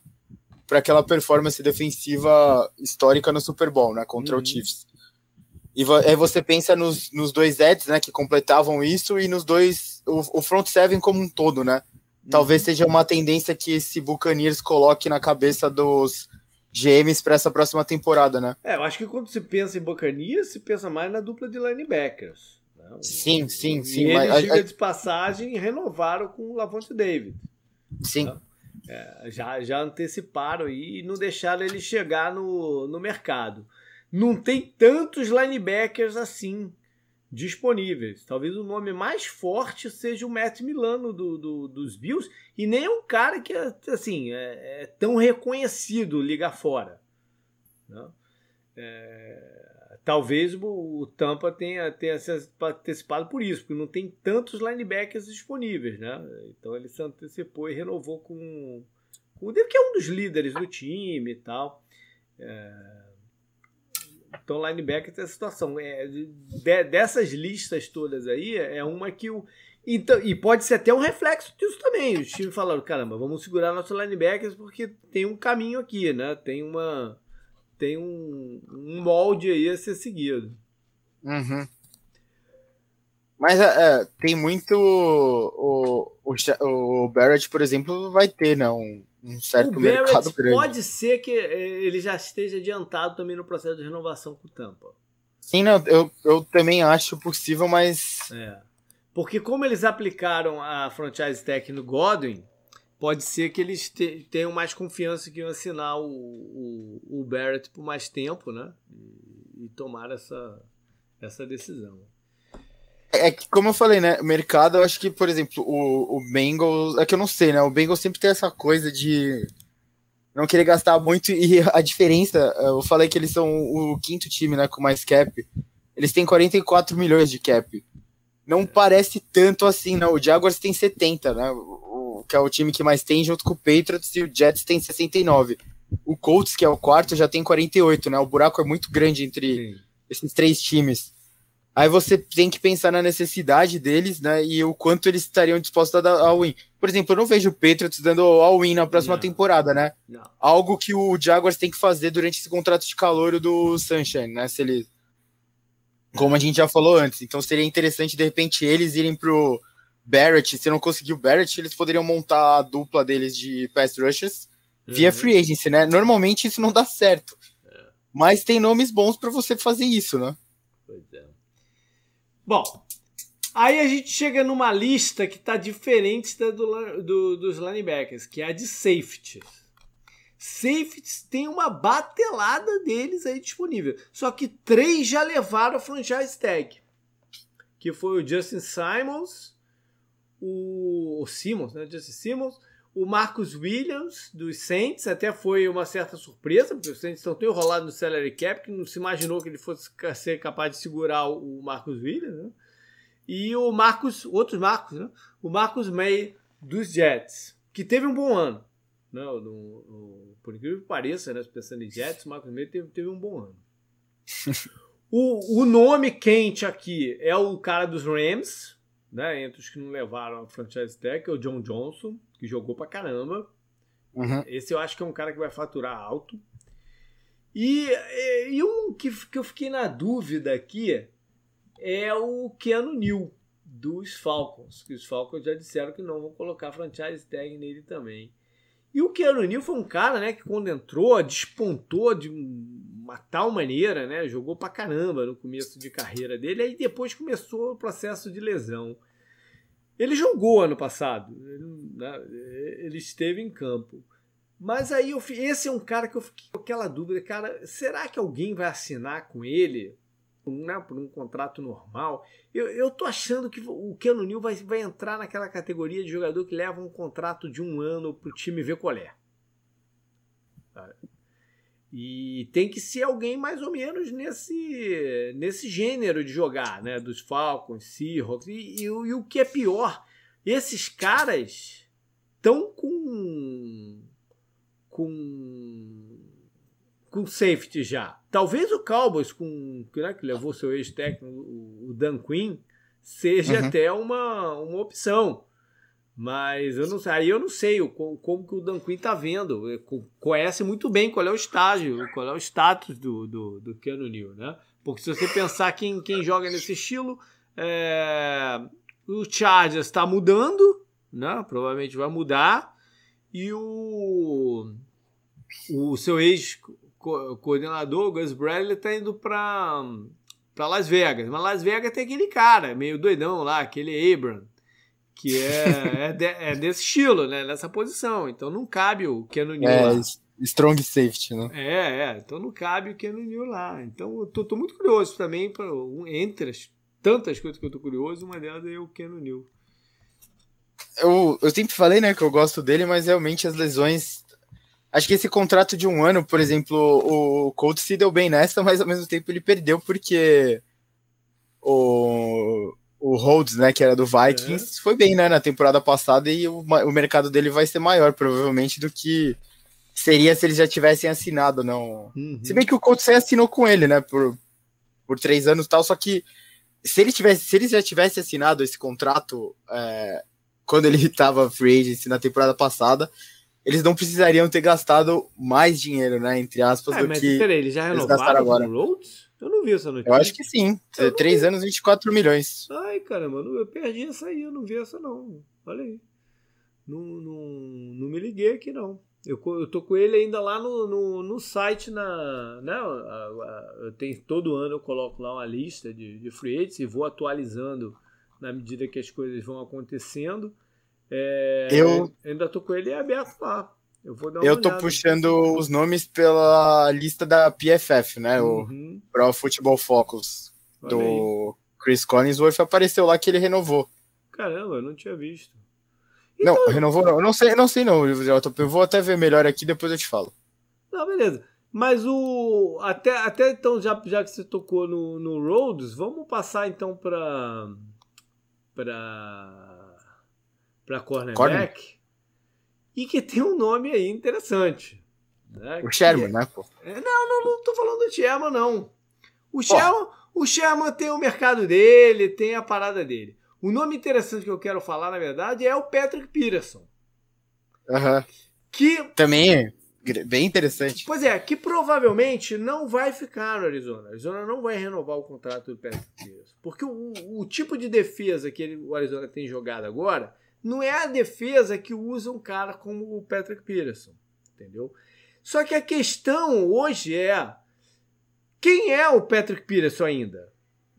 para aquela performance defensiva histórica no Super Bowl, né, contra uhum. o Chiefs. E aí você pensa nos, nos dois Eds, né, que completavam isso, e nos dois, o, o front seven como um todo, né, Talvez uhum. seja uma tendência que esse Buccaneers coloque na cabeça dos GMs para essa próxima temporada, né? É, eu acho que quando se pensa em Buccaneers, se pensa mais na dupla de linebackers. Né? Sim, sim, e sim. Eles, mas, diga de passagem, renovaram com o Lavonte David. Sim. Né? É, já, já anteciparam e não deixaram ele chegar no, no mercado. Não tem tantos linebackers assim disponíveis. Talvez o nome mais forte seja o Matt Milano do, do, dos Bills, e nem um cara que assim, é, é tão reconhecido liga fora. Né? É, talvez o, Tampa tenha, tenha se antecipado por isso, porque não tem tantos linebackers disponíveis. Né? Então ele se antecipou e renovou com, com o Dave, que é um dos líderes do time e tal. É, então, linebacker tem essa situação. É, de, dessas listas todas aí, é uma que o. Então, e pode ser até um reflexo disso também. Os times falaram: caramba, vamos segurar nossos linebackers porque tem um caminho aqui, né? Tem uma. Tem um, um molde aí a ser seguido. Uhum. Mas é, é tem muito. O, o, o Barrett, por exemplo, vai ter, não. Né, um certo o mercado grande. Pode ser que eh, ele já esteja adiantado também no processo de renovação com o Tampa. Sim, não, eu, eu também acho possível, mas. É. Porque como eles aplicaram a franchise tech no Godwin, pode ser que eles te, tenham mais confiança que iam assinar o, o, o Barrett por mais tempo, né? E, e tomar essa, essa decisão. É que, como eu falei, né? Mercado, eu acho que, por exemplo, o, o Bengals. É que eu não sei, né? O Bengals sempre tem essa coisa de não querer gastar muito. E a diferença, eu falei que eles são o quinto time, né? Com mais cap. Eles têm 44 milhões de cap. Não parece tanto assim, não. O Jaguars tem 70, né? O, que é o time que mais tem, junto com o Patriots, e o Jets tem 69. O Colts, que é o quarto, já tem 48, né? O buraco é muito grande entre Sim. esses três times. Aí você tem que pensar na necessidade deles, né? E o quanto eles estariam dispostos a dar all-in. Por exemplo, eu não vejo o Patriots dando all-in na próxima não. temporada, né? Não. Algo que o Jaguars tem que fazer durante esse contrato de calor do Sunshine, né? Se ele. Como a gente já falou antes. Então seria interessante, de repente, eles irem pro Barrett. Se não conseguir o Barrett, eles poderiam montar a dupla deles de pass rushers via uhum. free agency, né? Normalmente isso não dá certo. É. Mas tem nomes bons para você fazer isso, né? Pois é. Bom, aí a gente chega numa lista que está diferente da do, do, dos linebackers, que é a de safeties. Safeties tem uma batelada deles aí disponível. Só que três já levaram a franchise tag. Que foi o Justin Simons, o, o Simmons, né? Justin Simmons, o Marcus Williams dos Saints, até foi uma certa surpresa, porque os Saints estão tão enrolados no salary cap que não se imaginou que ele fosse ser capaz de segurar o Marcus Williams, né? E o Marcos, outros Marcos, né? O Marcos May dos Jets, que teve um bom ano. Né? no, no, por incrível que pareça, né? Pensando em Jets, o Marcos May teve, teve um bom ano. o, o nome quente aqui é o cara dos Rams, né? Entre os que não levaram a franchise tag, é o John Johnson, que jogou pra caramba. Uhum. Esse eu acho que é um cara que vai faturar alto. E, e, um que, que eu fiquei na dúvida aqui é o Keanu New dos Falcons, que os Falcons já disseram que não vão colocar franchise tag nele também. E o Keanu New foi um cara, né, que quando entrou, despontou de uma tal maneira, né, jogou pra caramba no começo de carreira dele, aí depois começou o processo de lesão. Ele jogou ano passado, ele, né, esteve em campo. Mas aí eu, esse é um cara que eu fiquei com aquela dúvida, cara, será que alguém vai assinar com ele? Né, por um contrato normal. Eu, eu tô achando que o Keanu Neal vai, vai entrar naquela categoria de jogador que leva um contrato de um ano pro time ver qual é. E tem que ser alguém mais ou menos nesse, nesse gênero de jogar, né? Dos Falcons, Seahawks. E, e, e o que é pior, esses caras estão com. com. com safety já. Talvez o Cowboys, com, né, que levou seu ex-técnico, o Dan Quinn, seja uhum. até uma, uma opção. Mas eu não sei, aí eu não sei o, como que o Dan Quinn tá vendo. Conhece muito bem qual é o estágio, qual é o status do, do, do Keanu Neal, né? Porque se você pensar quem, quem joga nesse estilo, é, o Chargers está mudando, né? Provavelmente vai mudar. E o, o seu ex-coordenador, Gus Bradley, está indo para Las Vegas. Mas Las Vegas tem aquele cara, meio doidão lá, aquele Abram que é, é, de, é, desse estilo, né? Nessa posição. Então não cabe o Keanu Neal é, lá. Strong safety, né? É, é. Então não cabe o Keanu Neal lá. Então eu tô, tô muito curioso também, pra, entre as tantas coisas que eu tô curioso, uma delas é o Keanu Neal. Eu, eu sempre falei, né, que eu gosto dele, mas realmente as lesões. Acho que esse contrato de um ano, por exemplo, o Colts se deu bem nessa, mas ao mesmo tempo ele perdeu porque o o Rhodes, né, que era do Vikings, é. foi bem, né, na temporada passada e o, o mercado dele vai ser maior, provavelmente, do que seria se eles já tivessem assinado, não. Uhum. Se bem que o Colts assinou com ele, né, por, por três anos e tal, só que se ele tivesse, se ele já tivesse assinado esse contrato é, quando ele estava free agency na temporada passada, eles não precisariam ter gastado mais dinheiro, né, entre aspas, é, do que peraí, eles já renovaram eles gastaram agora. Rhodes? Eu não vi essa notícia. Eu acho que sim. Três vi. anos, 24 milhões. Ai, caramba, eu perdi essa aí, eu não vi essa não. Olha aí. Não, não, não me liguei aqui não. Eu, eu tô com ele ainda lá no, no, no site, na, né? Eu tenho, todo ano eu coloco lá uma lista de, de free agents e vou atualizando na medida que as coisas vão acontecendo. É, eu ainda tô com ele aberto lá. Eu vou dar uma Eu tô puxando os nomes pela lista da PFF, né? Uhum. O Pro Football Focus do aí. Chris Collinsworth apareceu lá que ele renovou. Caramba, eu não tinha visto. Então... Não, renovou não. Eu não sei, não sei não, Eu vou até ver melhor aqui, depois eu te falo. Não, beleza. Mas o. Até, até então, já, já que você tocou no, no Rhodes, vamos passar então para. para. Para cornerback. Corner e que tem um nome aí interessante. Né? O Sherman, né, pô? É, não, não, não tô falando do Sherman, não. O Sherman, o Sherman tem o mercado dele, tem a parada dele. O nome interessante que eu quero falar, na verdade, é o Patrick Peterson. Aham. Que. Também é bem interessante. Pois é, que provavelmente não vai ficar no Arizona. A Arizona não vai renovar o contrato do Patrick Peterson. Porque o, o tipo de defesa que ele, o Arizona tem jogado agora não é a defesa que usa um cara como o Patrick Peterson, entendeu? Só que a questão hoje é quem é o Patrick Peterson ainda?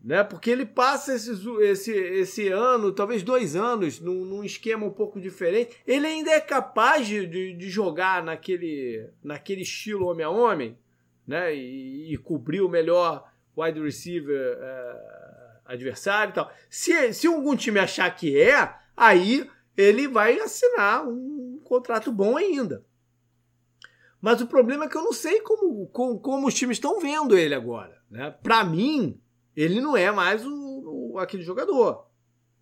né? Porque ele passa esse, esse, esse ano, talvez dois anos, num, num esquema um pouco diferente. Ele ainda é capaz de, de, jogar naquele, naquele estilo homem a homem, né? E, e cobrir o melhor wide receiver uh, adversário e tal. Se, se algum time achar que é, aí ele vai assinar um contrato bom ainda. Mas o problema é que eu não sei como, como, como os times estão vendo ele agora. Né? Para mim, ele não é mais o, o, aquele jogador.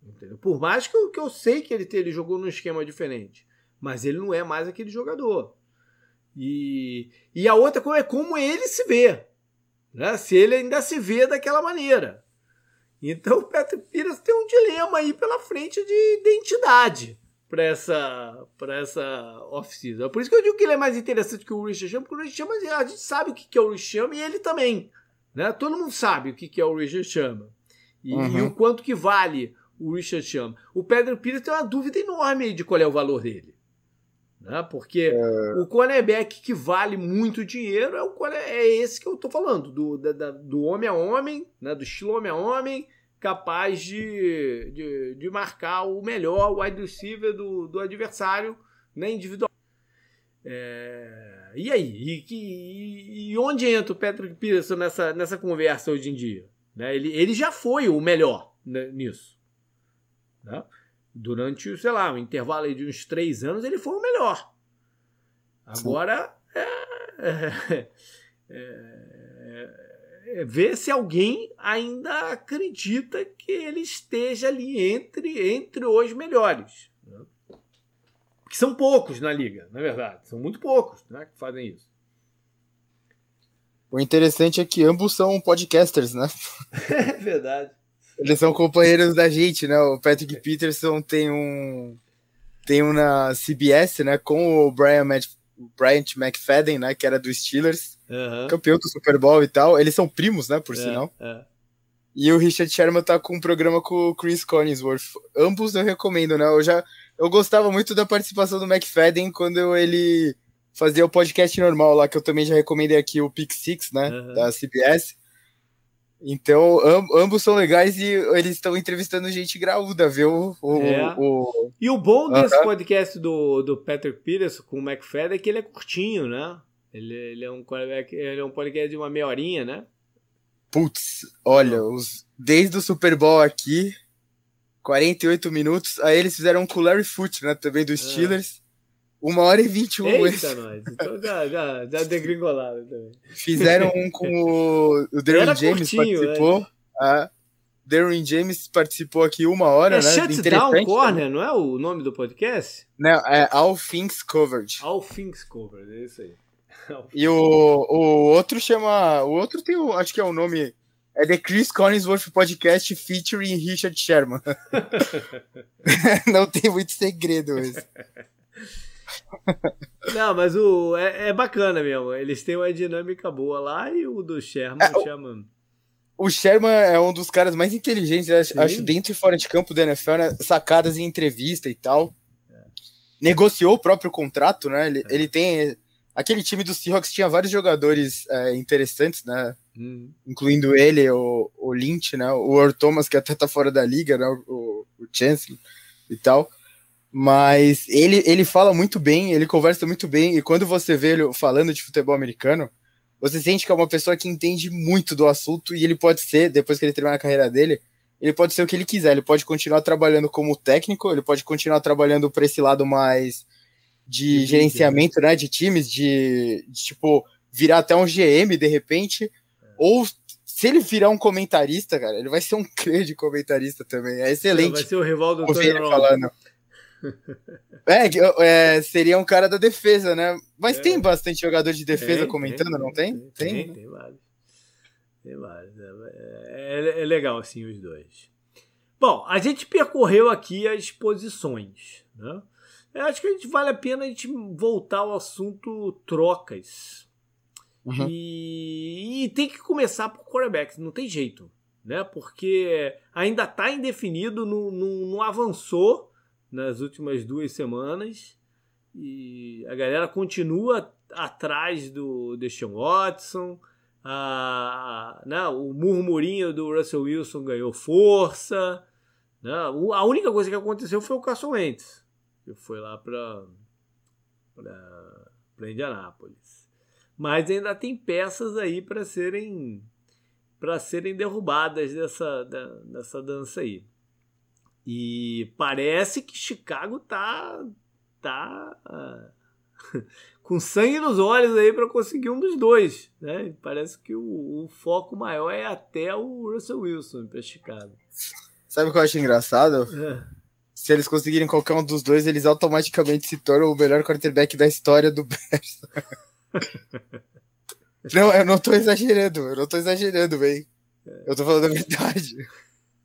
Entendeu? Por mais que eu, que eu sei que ele, ele jogou num esquema diferente. Mas ele não é mais aquele jogador. E, e a outra coisa é como ele se vê. Né? Se ele ainda se vê daquela maneira. Então o Patrick Pires tem um dilema aí pela frente de identidade para essa, pra essa off-season. Por isso que eu digo que ele é mais interessante que o Richard Sherman, porque o Richard Sherman, a gente sabe o que é o Richard Sherman e ele também. Né? Todo mundo sabe o que é o Richard Sherman e, uhum. e o quanto que vale o Richard Sherman. O Pedro Pires tem uma dúvida enorme de qual é o valor dele. Né? Porque é... o cornerback que vale muito dinheiro é, o, é esse que eu estou falando, do, da, do homem a homem, né? do estilo homem a homem, capaz de, de, de marcar o melhor wide receiver do, do adversário né, individual. É, e aí? E, e, e, onde entra o Patrick Peterson nessa, nessa conversa hoje em dia? Né? Ele, ele já foi o melhor né, nisso. Né? Durante, sei lá, um intervalo de uns três anos, ele foi o melhor. Agora, é, é, é é, ver se alguém ainda acredita que ele esteja ali entre, entre os melhores. Né? Que são poucos na liga, na verdade. São muito poucos né, que fazem isso. O interessante é que ambos são podcasters, né? É verdade. Eles são companheiros da gente, né? O Patrick Peterson tem um tem um na CBS, né? Com o Brian, Bryant McFadden, né? Que era do Steelers uhum. campeão do Super Bowl e tal. Eles são primos, né, por é, sinal. É. E o Richard Sherman tá com um programa com o Chris Collinsworth. Ambos eu recomendo, né? Eu já eu gostava muito da participação do McFadden quando ele fazia o podcast normal lá, que eu também já recomendei aqui, o Pick Six, né, uhum. da CBS. Então, ambos são legais e eles estão entrevistando gente graúda, viu? O, é. o... E o bom desse podcast do, do Patrick Peterson com o McFadden é que ele é curtinho, né? Ele, ele, é um ele é um podcast de uma meia horinha, né? Putz, olha, os, desde o Super Bowl aqui, 48 minutos. Aí eles fizeram um com o Larry Foot, né? Também dos ah. Steelers. Uma hora e 21 Eita, esse. nós. Então já, já, já degringolado também. Fizeram um com o, o Darren James participou. Né? Ah, Darren James participou aqui uma hora, é né? Shutdown Corner, não é o nome do podcast? Não, é All Things Covered. All Things Covered, é isso aí. E o, o outro chama. O outro tem o. Acho que é o nome. É The Chris Collinsworth Podcast featuring Richard Sherman. Não tem muito segredo isso. Não, mas o, é, é, bacana mesmo. Eles têm uma dinâmica boa lá e o do Sherman, é, o Sherman. O Sherman é um dos caras mais inteligentes, acho, acho, dentro e fora de campo da NFL, né? sacadas em entrevista e tal. É. Negociou o próprio contrato, né? Ele, é. ele tem Aquele time do Seahawks tinha vários jogadores é, interessantes, né? Hum. Incluindo ele, o, o Lynch, né? O Earl Thomas, que até tá fora da liga, né? O, o Chancellor e tal. Mas ele, ele fala muito bem, ele conversa muito bem, e quando você vê ele falando de futebol americano, você sente que é uma pessoa que entende muito do assunto e ele pode ser, depois que ele terminar a carreira dele, ele pode ser o que ele quiser. Ele pode continuar trabalhando como técnico, ele pode continuar trabalhando para esse lado mais de, gerenciamento, né, de times, de, de, tipo virar até um GM de repente, é. ou se ele virar um comentarista, cara, ele vai ser um grande comentarista também. É excelente. Vai ser o rival do Tony falando. É, é, seria um cara da defesa, né? Mas é. tem bastante jogador de defesa tem, comentando, tem, não tem? Tem, tem, tem, tem vários. Tem vários. É, é, é, legal, assim, os dois. Bom, a gente percorreu aqui as posições, né? Eu acho que a gente vale a pena a gente voltar ao assunto trocas. Uhum. E, e, tem que começar por quarterbacks, não tem jeito. Né? Porque ainda está indefinido, não, não, não avançou nas últimas duas semanas. E a galera continua atrás do Deshaun Watson, a, né, o murmurinho do Russell Wilson ganhou força. Né? A única coisa que aconteceu foi o Carson Wentz, que foi lá para para Indianápolis. Mas ainda tem peças aí para serem para serem derrubadas dessa, dessa dança aí. E parece que Chicago tá tá uh, com sangue nos olhos aí para conseguir um dos dois, né? Parece que o, o foco maior é até o Russell Wilson para Chicago. Sabe o que eu acho engraçado? É. Se eles conseguirem qualquer um dos dois, eles automaticamente se tornam o melhor quarterback da história do Bears. não, eu não tô exagerando, eu não tô exagerando, velho. Eu tô falando a verdade.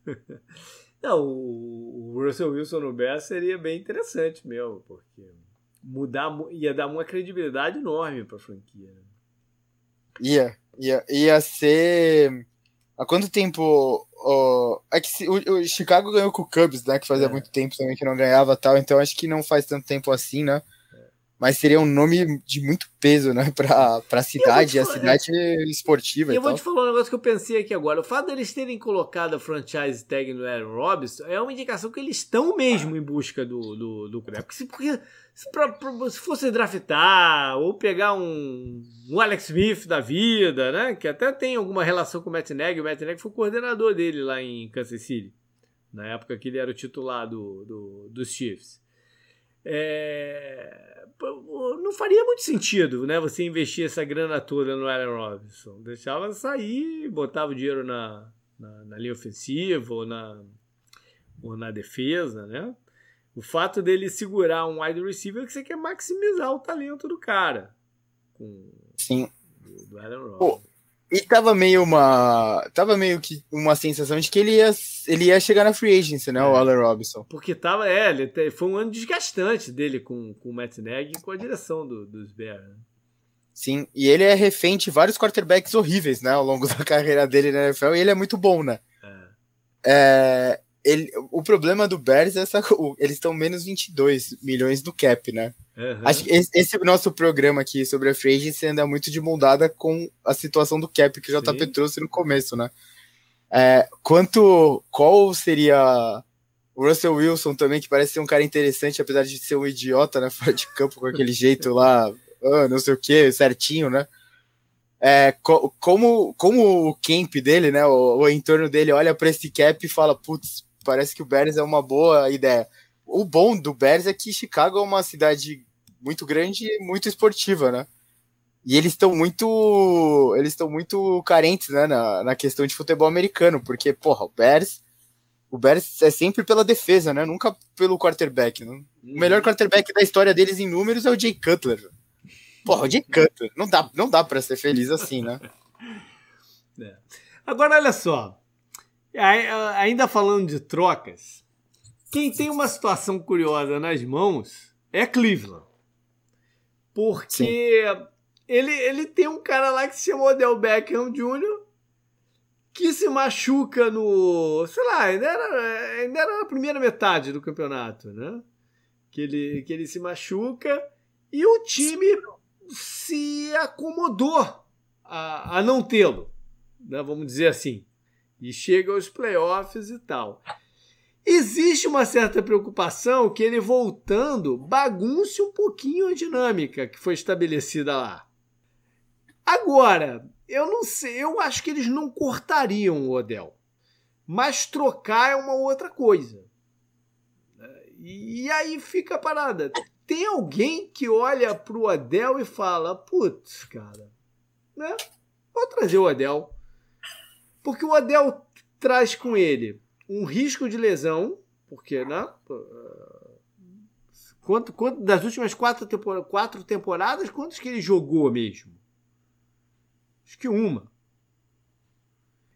Não, o Russell Wilson no Bears seria bem interessante mesmo, porque mudar ia dar uma credibilidade enorme para a franquia. Né? Ia, ia, ia ser. Há quanto tempo? Oh, é que o, o, Chicago ganhou com o Cubs, né? Que fazia é. muito tempo também que não ganhava tal, então acho que não faz tanto tempo assim, né? Mas seria um nome de muito peso, né, pra, pra cidade, a cidade é, esportiva. Eu vou tal. te falar um negócio que eu pensei aqui agora. O fato deles terem colocado a franchise tag no Aaron Robinson é uma indicação que eles estão mesmo em busca do, do, do Porque, se, porque se, pra, pra, se fosse draftar ou pegar um, um Alex Smith da vida, né, que até tem alguma relação com o Matt Nagy, o Matt Nagy foi o coordenador dele lá em Kansas City, na época que ele era o titular do, do dos Chiefs. É não faria muito sentido, né? Você investir essa grana toda no Allen Robinson. Deixava sair, botava o dinheiro na, na, na, linha ofensiva ou na, ou na defesa, né? O fato dele segurar um wide receiver é que você quer maximizar o talento do cara. Com, Sim. Do, do Allen Robinson. E tava meio uma. Tava meio que uma sensação de que ele ia, ele ia chegar na free agency, né? É, o Allen Robinson. Porque tava, é, ele foi um ano desgastante dele com, com o Matt Nagy e com a direção do, dos Bears. Né? Sim, e ele é refém de vários quarterbacks horríveis, né? Ao longo da carreira dele na NFL, e ele é muito bom, né? É. é ele, o problema do Bears é essa. Eles estão menos 22 milhões do cap, né? Uhum. Acho que esse, esse, nosso programa aqui sobre a free agency anda muito de mundada com a situação do cap que o JP Sim. trouxe no começo, né? É, quanto. Qual seria. O Russell Wilson também, que parece ser um cara interessante, apesar de ser um idiota, né? Fora de campo, com aquele jeito lá, oh, não sei o que, certinho, né? É, co como, como o camp dele, né? O, o entorno dele olha para esse cap e fala: putz, parece que o Bears é uma boa ideia. O bom do Bears é que Chicago é uma cidade muito grande e muito esportiva, né? E eles estão muito. Eles estão muito carentes, né, na, na questão de futebol americano, porque, porra, o Bears. O Bears é sempre pela defesa, né? Nunca pelo quarterback. Né? O melhor uhum. quarterback da história deles em números é o Jay Cutler. Porra, o Jay Cutler. Não dá, não dá pra ser feliz assim, né? É. Agora, olha só. Ainda falando de trocas, quem tem uma situação curiosa nas mãos é Cleveland. Porque ele, ele tem um cara lá que se chama Odell Beckham Jr., que se machuca no. sei lá, ainda era, ainda era na primeira metade do campeonato, né? Que ele, que ele se machuca e o time se acomodou a, a não tê-lo, né? vamos dizer assim e chega aos playoffs e tal. Existe uma certa preocupação que ele voltando bagunce um pouquinho a dinâmica que foi estabelecida lá. Agora, eu não sei, eu acho que eles não cortariam o Odell. Mas trocar é uma outra coisa. E aí fica a parada. Tem alguém que olha pro Odell e fala: putz, cara, né? Vou trazer o Odell. Porque o Odell traz com ele um risco de lesão, porque, né? Quanto, quanto das últimas quatro, tempor quatro temporadas, quantos que ele jogou mesmo? Acho que uma.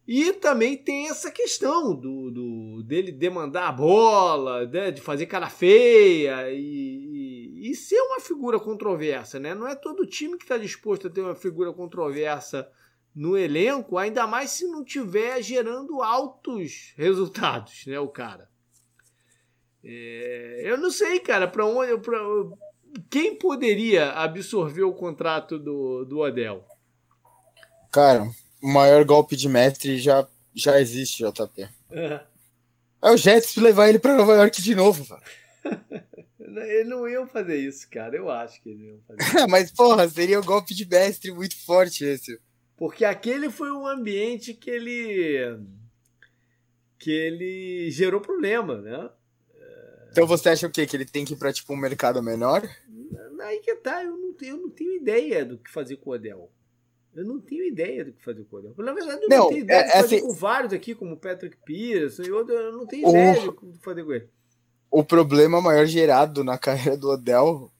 E também tem essa questão do, do dele demandar a bola, né, de fazer cara feia e, e, e, ser uma figura controversa, né? Não é todo time que está disposto a ter uma figura controversa no elenco, ainda mais se não tiver gerando altos resultados, né, o cara. É, eu não sei, cara, para onde, pra, quem poderia absorver o contrato do, do Odell? Cara, o maior golpe de mestre já, já existe, JP. É o Jets levar ele pra Nova York de novo, velho. Eles não iam fazer isso, cara. Eu acho que eles iam fazer Mas, porra, seria um golpe de mestre muito forte esse. Porque aquele foi um ambiente que ele. que ele gerou problema, né? Então você acha o quê? Que ele tem que ir pra tipo um mercado menor? Aí que tá, eu não, eu não tenho ideia do que fazer com o Odell. Eu não tenho ideia do que fazer com o Odell. Na verdade, eu não, não tenho ideia é, do que fazer assim, com vários aqui, como o Patrick Pierce e outro, eu não tenho o, ideia do que fazer com ele. O problema maior gerado na carreira do Odell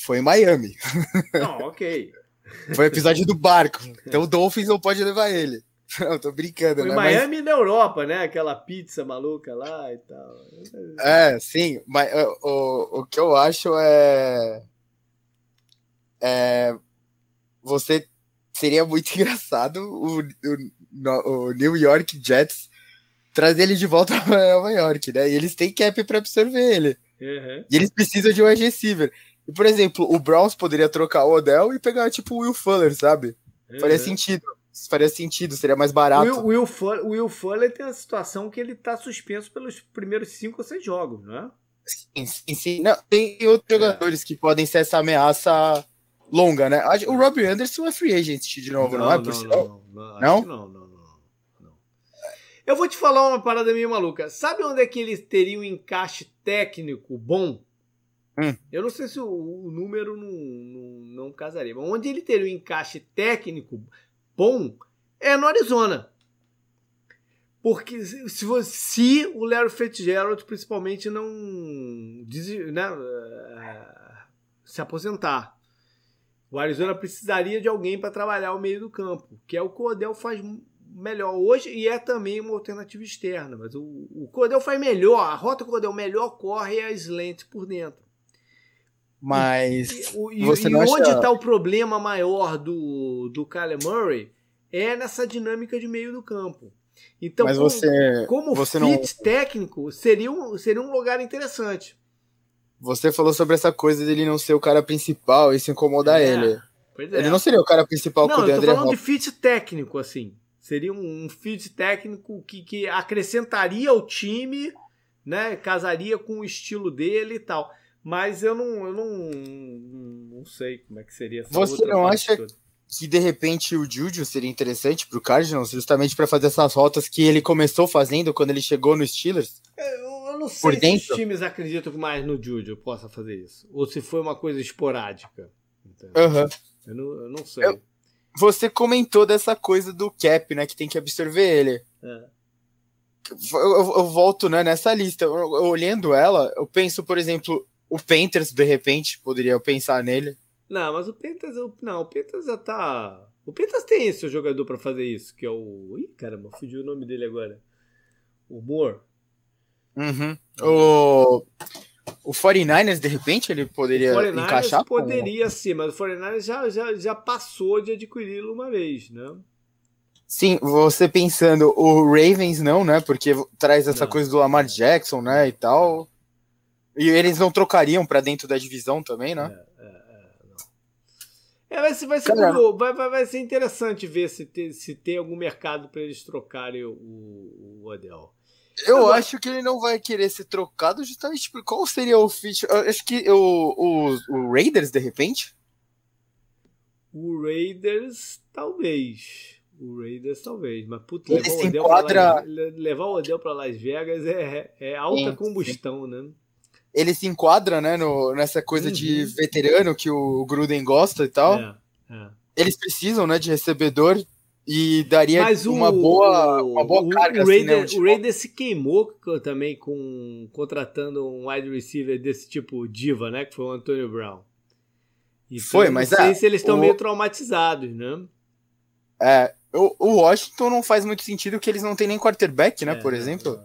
foi em Miami. Não, ok. Foi o episódio do barco. Então o Dolphins não pode levar ele. Não, tô brincando, Foi né? Miami mas... na Europa, né? Aquela pizza maluca lá e tal. É, sim. Mas o, o que eu acho é. É. Você. Seria muito engraçado o, o, o New York Jets trazer ele de volta para Nova York, né? E eles têm cap para absorver ele. Uhum. E eles precisam de um wide receiver. E, por exemplo, o Browns poderia trocar o Odell e pegar, tipo, o Will Fuller, sabe? Uhum. Faria sentido faria sentido, seria mais barato. O Will, Will, Will Fuller tem a situação que ele tá suspenso pelos primeiros cinco ou seis jogos, não é? Sim, sim, sim. Não, tem outros é. jogadores que podem ser essa ameaça longa, né? O Robbie Anderson é free agent de novo, não, não é? Por não, não, não, não? não, não, não, Eu vou te falar uma parada meio maluca. Sabe onde é que eles teriam um encaixe técnico bom? Hum. Eu não sei se o, o número não, não, não, casaria, mas onde ele teria um encaixe técnico bom é no Arizona. Porque se, se o Larry Fitzgerald principalmente não né, eh, se aposentar. O Arizona precisaria de alguém para trabalhar o meio do campo, que é o Odell faz melhor hoje e é também uma alternativa externa. Mas o, o Cordel faz melhor, a rota Cordel melhor corre é a slant por dentro. Mas. E, e, você e onde está acha... o problema maior do, do Kyler Murray é nessa dinâmica de meio do campo. Então, Mas como, você, como você fit não... técnico, seria um, seria um lugar interessante. Você falou sobre essa coisa dele não ser o cara principal e se incomodar é, ele. É. Ele não seria o cara principal não, com o Não, eu tô falando Hop. de fit técnico, assim. Seria um, um fit técnico que, que acrescentaria ao time, né? Casaria com o estilo dele e tal. Mas eu não, eu não, não sei como é que seria essa Você não acha toda. que de repente o Juju seria interessante para o Cardinals, justamente para fazer essas rotas que ele começou fazendo quando ele chegou no Steelers? É, eu, eu não sei Por se dentro? os times acreditam mais no Juju possa fazer isso. Ou se foi uma coisa esporádica. Uhum. Eu, não, eu não sei. Eu, você comentou dessa coisa do cap, né? Que tem que absorver ele. É. Eu, eu, eu, volto né, nessa lista. olhando ela, eu penso, por exemplo, o Panthers, de repente, poderia pensar nele. Não, mas o Panthers, não, o Panthers já tá. O Panthers tem esse jogador para fazer isso, que é o. Ih, caramba, fugiu o nome dele agora. O Moore. Uhum. O. O 49ers, de repente, ele poderia o encaixar? Poderia sim, mas o 49ers já, já, já passou de adquiri-lo uma vez, né? Sim, você pensando, o Ravens não, né? Porque traz essa não. coisa do Lamar Jackson, né? E tal. E eles não trocariam para dentro da divisão também, né? É, é, é, é vai, ser, vai, ser vai, vai, vai, ser interessante ver se, tem, se tem algum mercado para eles trocarem o, o Odell. Eu Agora, acho que ele não vai querer ser trocado justamente por qual seria o fit. Acho que o, o, o Raiders, de repente? O Raiders, talvez. O Raiders talvez, mas puta, levar, o enquadra... Levar o Odell para Las Vegas é, é alta sim, combustão, sim. né? Ele se enquadra, né, no, nessa coisa uhum. de veterano que o Gruden gosta e tal. É, é. Eles precisam, né, de recebedor e daria uma boa uma boa carga. O, Raider, assim, né, o Raider se queimou também com contratando um wide receiver desse tipo diva, né, que foi o Antonio Brown. Então, foi, mas não sei é, se eles estão o... meio traumatizados, né? É, o, o Washington não faz muito sentido que eles não têm nem quarterback, né, é, por exemplo.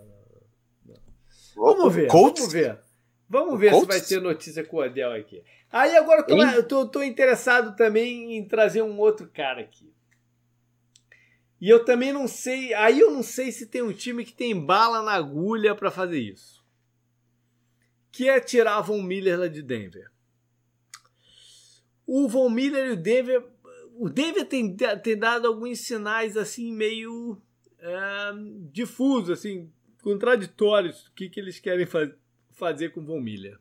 Vamos ver, Colts? vamos ver. Vamos ver se vai ter notícia com o Adel aqui. Aí agora eu tô, eu tô, tô, interessado também em trazer um outro cara aqui. E eu também não sei. Aí eu não sei se tem um time que tem bala na agulha para fazer isso. Que é tirar Von Miller lá de Denver. O Von Miller e o Denver. o Denver tem, tem dado alguns sinais assim meio é, difusos, assim, contraditórios do que, que eles querem faz, fazer com Von Miller.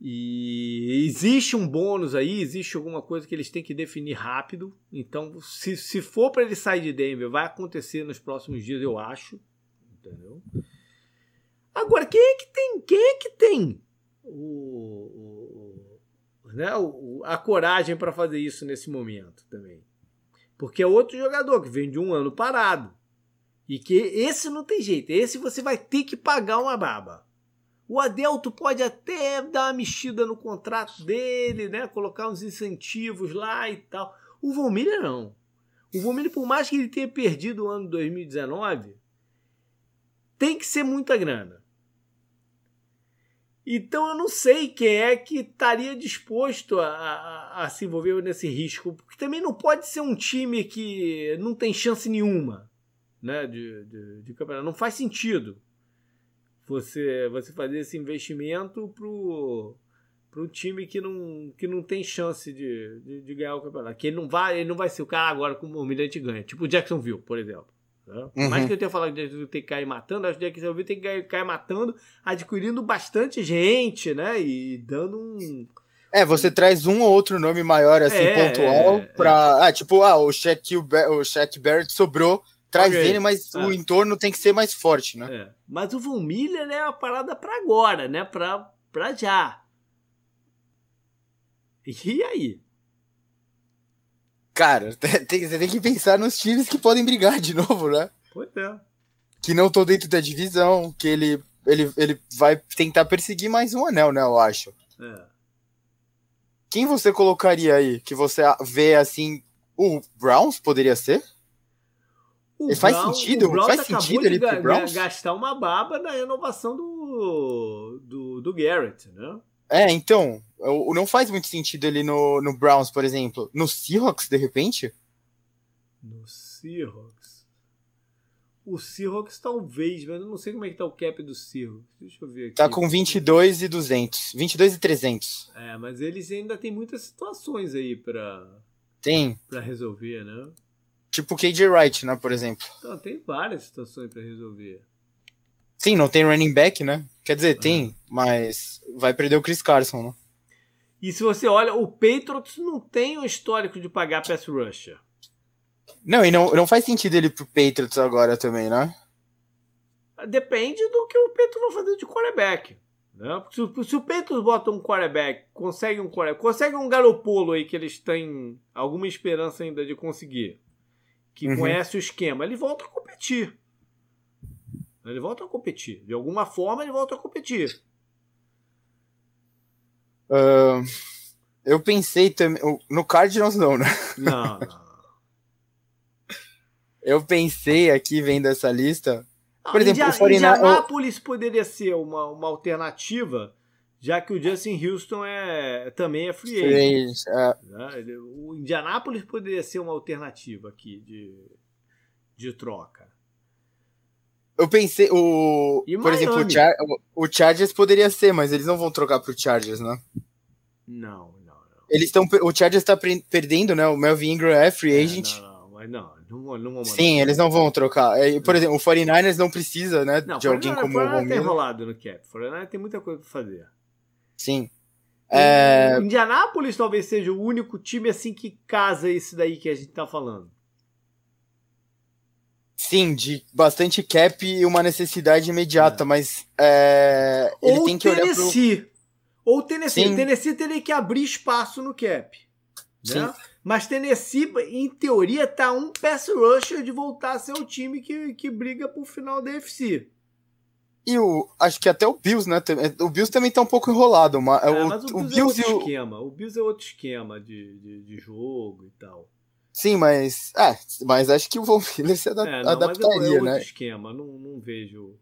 E existe um bônus aí, existe alguma coisa que eles têm que definir rápido. Então, se, se for para ele sair de Denver, vai acontecer nos próximos dias, eu acho. Entendeu? Agora, quem é que tem? Quem é que tem o, o né, o, a coragem para fazer isso nesse momento também? Porque é outro jogador que vem de um ano parado. E que esse não tem jeito. Esse você vai ter que pagar uma baba. O Adelto pode até dar uma mexida no contrato dele, né? Colocar uns incentivos lá e tal. O Miller não. O Miller, por mais que ele tenha perdido o ano 2019, tem que ser muita grana. Então eu não sei quem é que estaria disposto a, a, a, se envolver nesse risco, porque também não pode ser um time que não tem chance nenhuma né, de, de, de campeonato. Não faz sentido você, você fazer esse investimento pro para um time que não, que não tem chance de, de, de, ganhar o campeonato. Que ele não vai, ele não vai ser o cara agora como o Almirante ganha. Tipo o Jacksonville, por exemplo. Né? Uhum. Mais que eu tenha falado que Jacksonville tem que cair matando, acho que Jacksonville tem que cair, matando, adquirindo bastante gente, né? E dando um. É, você traz um ou outro nome maior, assim, é, pontual, é, pra. É. Ah, tipo, ah, o Shaq, o Shaq Barrett sobrou traz okay. ele, mas o é. entorno tem que ser mais forte, né? É. Mas o Von Miller é uma parada para agora, né? Pra, pra já. E aí? Cara, tem, você tem que pensar nos times que podem brigar de novo, né? Pois é. Que não estão dentro da divisão, que ele, ele, ele vai tentar perseguir mais um anel, né? Eu acho. É. Quem você colocaria aí? Que você vê assim. O Browns poderia ser? O faz sentido, o faz sentido ele pro Browns? gastar uma baba na renovação do, do, do Garrett, né? É, então, não faz muito sentido ele no, no Browns, por exemplo. No Seahawks, de repente? No Seahawks? O Seahawks talvez, mas eu não sei como é que tá o cap do Seahawks. Deixa eu ver aqui. Tá com 22 e 200. 22 e 300. É, mas eles ainda tem muitas situações aí para Tem. Para resolver, né? Tipo o KJ Wright, né, por exemplo. Então, tem várias situações para resolver. Sim, não tem running back, né? Quer dizer, tem, mas vai perder o Chris Carson, né? E se você olha, o Patriots não tem um histórico de pagar pass rusher. Não, e não, não faz sentido ele pro Patriots agora também, né? Depende do que o Patriots vai fazer de quarterback. Né? Se, se o Patriots bota um quarterback, consegue um quarterback, consegue um Garopolo aí que eles têm alguma esperança ainda de conseguir que uhum. conhece o esquema, ele volta a competir. Ele volta a competir. De alguma forma, ele volta a competir. Uh, eu pensei também. No Cardinals, não, né? Não, não. eu pensei aqui, vendo essa lista. Por exemplo, India, o 49... Indianápolis poderia ser uma, uma alternativa já que o Justin Houston é, também é free agent. É. Né? O Indianapolis poderia ser uma alternativa aqui de, de troca. Eu pensei, o, e por Miami? exemplo, o, Char, o, Chargers poderia ser, mas eles não vão trocar pro Chargers, né? Não, não, não. Eles estão, o Chargers está perdendo, né? O Melvin Ingram é free é, agent. É, não, não, mas não, não, não vão Sim, eles não vão trocar. É, por exemplo, o 49ers não precisa, né, não, de alguém como o Miller. tem enrolado no cap. O 49ers tem muita coisa para fazer. Sim. É... Indianápolis talvez seja o único time assim que casa esse daí que a gente tá falando. Sim, de bastante cap e uma necessidade imediata, é. mas é, ele Ou tem que Tennessee. olhar pro... Ou Tennessee. Sim. Tennessee teria que abrir espaço no cap. Né? Mas Tennessee, em teoria, tá um pass rusher de voltar a ser o time que, que briga pro final da UFC. E o, acho que até o Bills, né? O Bills também tá um pouco enrolado. Mas, é, o, mas o, Bills, o Bills é outro o... esquema. O Bills é outro esquema de, de, de, jogo e tal. Sim, mas. É, mas acho que o Von Miller se adap é, não, adaptaria, é, é outro né? esquema, não, não vejo.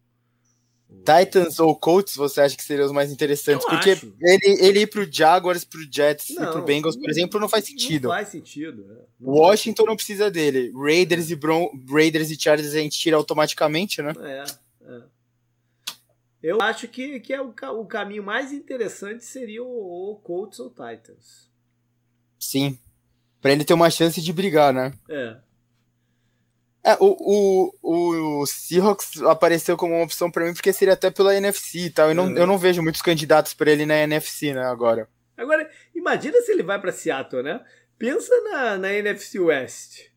Titans ou Colts, você acha que seriam os mais interessantes? Eu Porque ele, ele ir pro Jaguars, pro Jets não, e pro Bengals, por exemplo, não faz sentido. Não faz sentido. Né? Não Washington faz não precisa dele. Raiders e, Bron Raiders e Chargers a gente tira automaticamente, né? É, é. Eu acho que, que é o, o caminho mais interessante seria o, o Colts ou Titans. Sim. Pra ele ter uma chance de brigar, né? É. É, o, o, o Seahawks apareceu como uma opção para mim porque seria até pela NFC e tal. Eu não, Uhum. eu não vejo muitos candidatos para ele na NFC, né, agora. Agora, imagina se ele vai pra Seattle, né? Pensa na, na NFC West.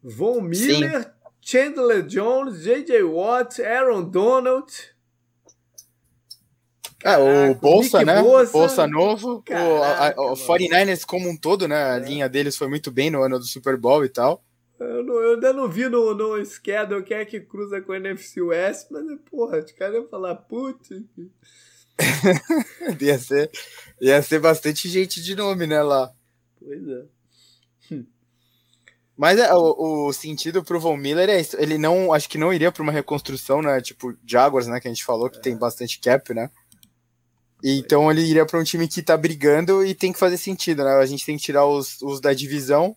Von Miller, Chandler Jones, J.J. Watt, Aaron Donald. É, o Caraca, Bolsa, né? Bosa. Bolsa novo. o, a- Caraca, o mano. 49ers como um todo, né? A É. linha deles foi muito bem no ano do Super Bowl e tal. Eu, não- eu ainda não vi no, no schedule quem é que cruza com a NFC West, mas, porra, os caras iam falar, putz. ia, ser, ia ser bastante gente de nome, né, lá. Pois é. Mas é, o, o sentido pro Von Miller é isso. Ele não, acho que não iria pra uma reconstrução, né? Tipo Jaguars, né? Que a gente falou que tem bastante cap, né? Então ele iria pra um time que tá brigando e tem que fazer sentido, né? A gente tem que tirar os, os da divisão,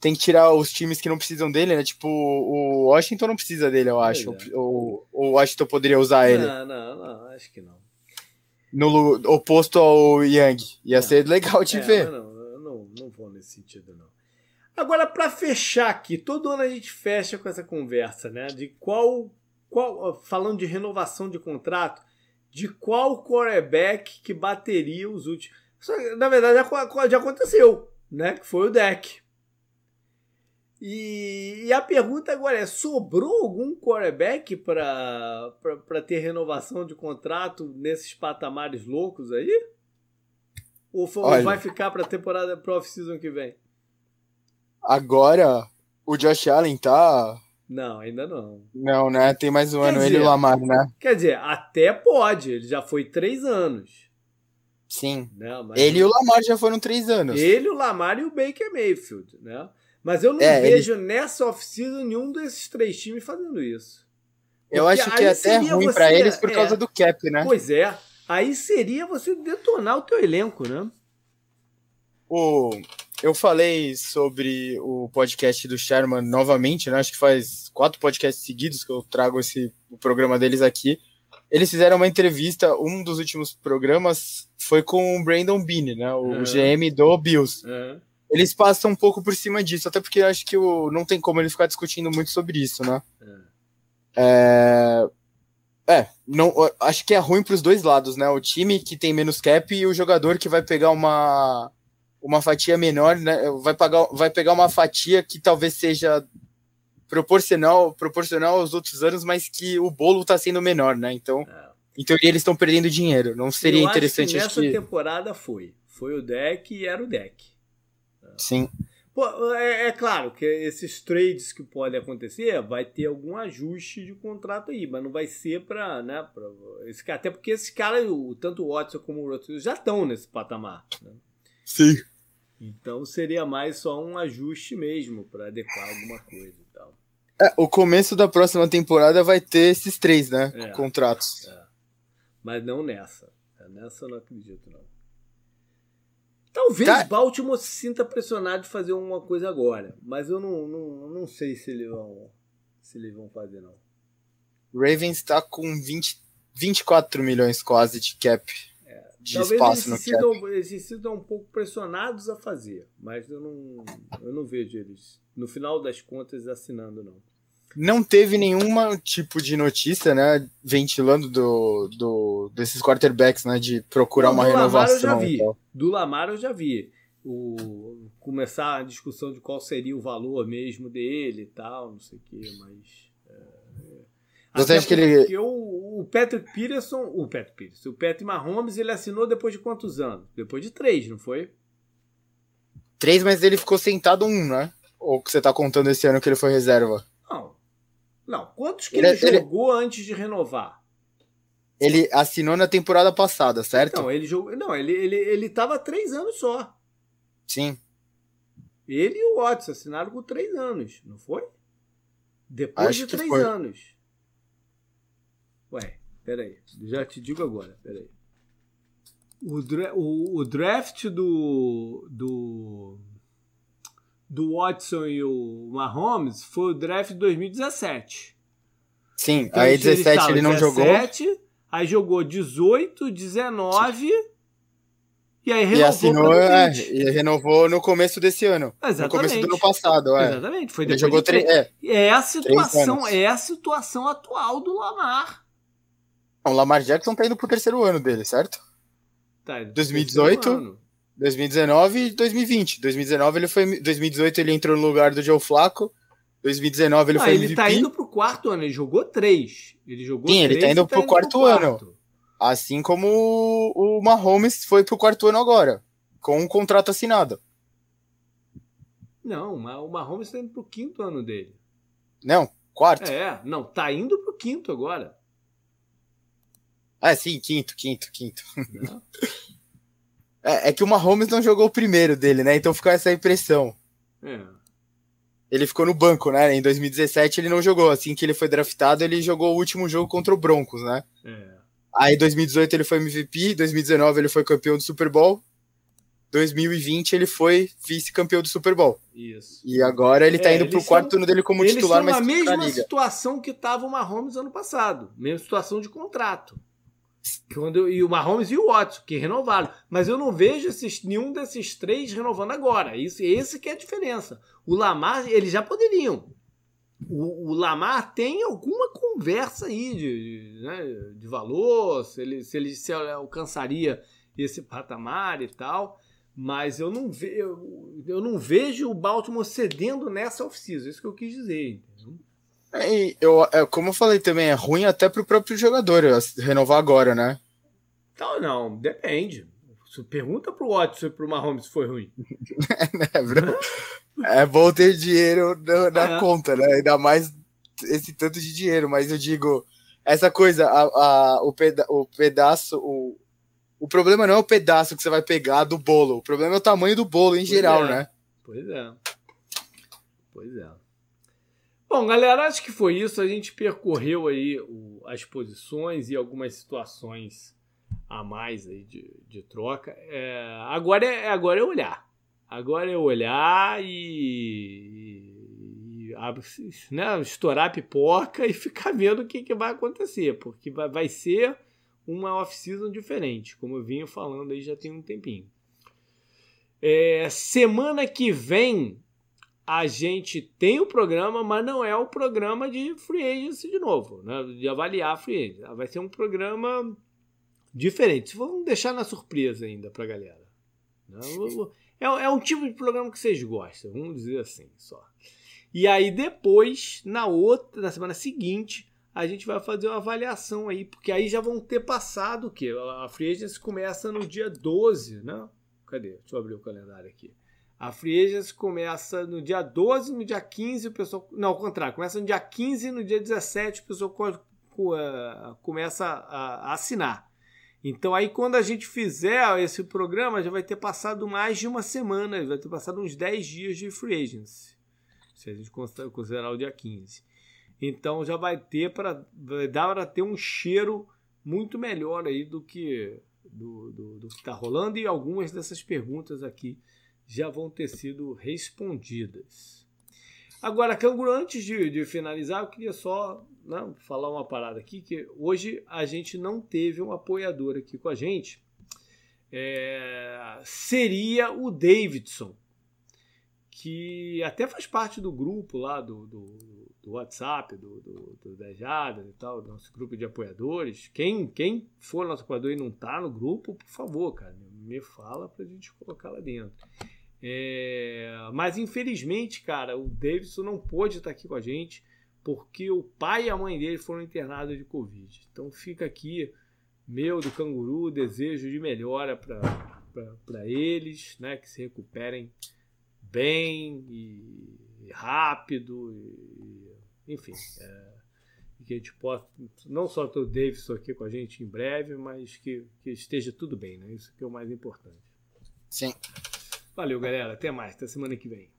tem que tirar os times que não precisam dele, né? Tipo, o Washington não precisa dele, eu acho. Pois O, o Washington poderia usar ele. Não, não, não, acho que não. No oposto ao Young. Ia É. ser legal de É, ver. não, não, não vou nesse sentido, não. Agora, para fechar aqui, todo ano a gente fecha com essa conversa, né? De qual, qual. Falando de renovação de contrato, de qual quarterback que bateria os últimos. Na verdade, já, já aconteceu, né? Que foi o deck. E, e a pergunta agora é: sobrou algum quarterback para ter renovação de contrato nesses patamares loucos aí? Ou, foi- Olha. vai ficar para a temporada pro off-season que vem? Agora, o Josh Allen tá. Não, ainda não. Não, né? Tem mais um Quer ano ele e dizer- o Lamar, né? Quer dizer, até pode, ele já foi três anos. Sim. Né? Mas Ele e o Lamar já foram três anos. ele, o Lamar e o Baker Mayfield. Né? Mas eu não É, ele- vejo nessa off-season nenhum desses três times fazendo isso. Eu Porque acho que é até ruim você- pra eles por é. causa do cap, né? Pois é, aí seria você detonar o teu elenco, né? O, eu falei sobre o podcast do Sherman novamente, né? Acho que faz quatro podcasts seguidos que eu trago esse, o programa deles aqui. Eles fizeram uma entrevista, um dos últimos programas foi com o Brandon Beane, né? O Uhum. GM do Bills. É. Eles passam um pouco por cima disso, até porque eu acho que o, não tem como ele ficar discutindo muito sobre isso, né? É, é não, eu acho que é ruim para os dois lados, né? O time que tem menos cap e o jogador que vai pegar uma, uma fatia menor, né? Vai, pagar, vai pegar uma fatia que talvez seja proporcional, proporcional aos outros anos, mas que o bolo está sendo menor, né? Então, É. em teoria, eles estão perdendo dinheiro. Não seria Eu interessante, acho que que. nessa temporada foi. Foi o deck e era o deck. Sim. Pô, é, é claro que esses trades que podem acontecer vai ter algum ajuste de contrato aí, mas não vai ser para, né, pra esse cara, até porque esses caras, o, tanto o Watson como o Rodgers já estão nesse patamar. né? Sim. Então seria mais só um ajuste mesmo para adequar alguma coisa e tal. É, o começo da próxima temporada vai ter esses três, né? É. Contratos. Mas não nessa. É, Nessa eu não acredito não. Talvez Tá. Baltimore se sinta pressionado de fazer uma coisa agora, mas eu não, não, não sei se eles vão se eles vão fazer não. Ravens está com 20, 24 milhões quase de cap. De Talvez eles espaço se, no cap. sintam, eles se sintam um pouco pressionados a fazer, mas eu não, eu não vejo eles, no final das contas, assinando, não. Não teve nenhuma tipo de notícia, né? Ventilando do, do, desses quarterbacks, né? De procurar uma do Lamar renovação. eu já vi. Do Lamar eu já vi. O, começar a discussão de qual seria o valor mesmo dele e tal, não sei o que, mas. É, Você acha que ele- O, Patrick Peterson, o Patrick Peterson, o Patrick Mahomes, ele assinou depois de quantos anos? Depois de três, não foi? Três, mas ele ficou sentado um, né? Ou que você tá contando esse ano que ele foi reserva? Não. Não. Quantos que Ele- ele, ele- jogou antes de renovar? Ele assinou na temporada passada, certo? Não, ele jogou. Não, ele, ele, ele tava três anos só. Sim. Ele e o Watson assinaram por três anos, não foi? Depois Acho de três anos. Ué, peraí. Já te digo agora, peraí. O, dra o, o draft do, do. Do Watson e o Mahomes foi o draft de 2017. Sim, Então, aí eles 17 estavam ele não jogou. 17, Aí jogou 18, 19 E aí renovou. E assinou, é, e renovou no começo desse ano. Exatamente. No começo do ano passado, é. Exatamente. Foi Ele depois jogou de três. É. É a situação, é a situação atual do Lamar. O Lamar Jackson tá indo pro terceiro ano dele, certo? Tá, 2018? terceiro ano. 2019 e 2020. 2019 ele foi. 2018 ele entrou no lugar do Joe Flaco. 2019 ele Ah, foi ele MVP. tá indo pro quarto ano, ele jogou três. Ele jogou Sim, ele tá indo e pro quarto ano. Assim como o Mahomes foi pro quarto ano agora. Com um contrato assinado. Não, o Mahomes tá indo pro quinto ano dele. Não, quarto. É, não, tá indo pro quinto agora. Ah, sim, quinto, quinto, quinto. É, é que o Mahomes não jogou o primeiro dele, né? Então fica essa impressão. É. Ele ficou no banco, né? Em 2017 ele não jogou. Assim que ele foi draftado, ele jogou o último jogo contra o Broncos, né? É. Aí em 2018 ele foi MVP, 2019 ele foi campeão do Super Bowl, 2020 ele foi vice-campeão do Super Bowl. Isso. E agora ele tá É, indo pro quarto ano dele como Eles titular, mas na mesma liga. situação que tava o Mahomes ano passado. Mesma situação de contrato. Quando, e o Mahomes e o Watson, que renovaram. Mas eu não vejo esses, nenhum desses três renovando agora. Isso, esse que é a diferença. O Lamar, eles já poderiam. O, o Lamar tem alguma conversa aí de, de, né, de valor, se ele, se ele se alcançaria esse patamar e tal. Mas eu não, ve, eu, eu não vejo o Baltimore cedendo nessa off-season. Isso que eu quis dizer. É, eu, é, como eu falei também, é ruim até pro próprio jogador as- renovar agora, né? Não, não, depende. Pergunta pro Watson e pro Mahomes se foi ruim. É, bro? É bom ter dinheiro na, na É. conta, né? Ainda mais esse tanto de dinheiro, mas eu digo, essa coisa, a, a- o, peda o pedaço, o, o problema não é o pedaço que você vai pegar do bolo, o problema é o tamanho do bolo em Pois geral, é. né? Pois é. Pois é. Bom, galera, acho que foi isso. A gente percorreu aí o- as posições e algumas situações a mais aí de, de troca. É, agora, é, agora é olhar. Agora é olhar e, e, ab- né, estourar a pipoca e ficar vendo o que, que vai acontecer, porque vai, vai ser uma off-season diferente, como eu vinha falando aí já tem um tempinho. É, semana que vem a gente tem o programa, mas não é o programa de free agency de novo, né? de avaliar a free agency. Vai ser um programa diferente. Vamos deixar na surpresa ainda pra galera. né? É, é um tipo de programa que vocês gostam, vamos dizer assim só. E aí depois, na outra, na semana seguinte, a gente vai fazer uma avaliação aí, porque aí já vão ter passado o quê? A free agency começa no dia 12, né? Cadê? Deixa eu abrir o calendário aqui. A Free Agency começa no dia 12, no dia 15 o pessoal. Não, ao contrário, começa no dia 15 no dia 17 o pessoal eh, começa a, assinar. Então aí quando a gente fizer esse programa já vai ter passado mais de uma semana, vai ter passado uns 10 dias de Free Agency. Se a gente considerar o dia 15. Então já vai ter para dar para ter um cheiro muito melhor aí do que do, do, do que está rolando e algumas dessas perguntas aqui já vão ter sido respondidas. Agora, Canguru, antes de, de finalizar, eu queria só né, falar uma parada aqui, que hoje a gente não teve um apoiador aqui com a gente. É, seria o Davidson, que até faz parte do grupo lá do, do, do WhatsApp, do, do, do e tal, nosso grupo de apoiadores. Quem, quem for nosso apoiador e não tá no grupo, por favor, cara, me fala pra gente colocar lá dentro. É, mas infelizmente, cara, o Davidson não pôde estar aqui com a gente porque o pai e a mãe dele foram internados de Covid. Então fica aqui, meu do canguru, desejo de melhora para eles, né? Que se recuperem bem e, rápido, e, enfim. É, que a gente possa não só ter o Davidson aqui com a gente em breve, mas que, que esteja tudo bem, né? Isso que é o mais importante. Sim. Valeu, galera. Até mais. Até semana que vem.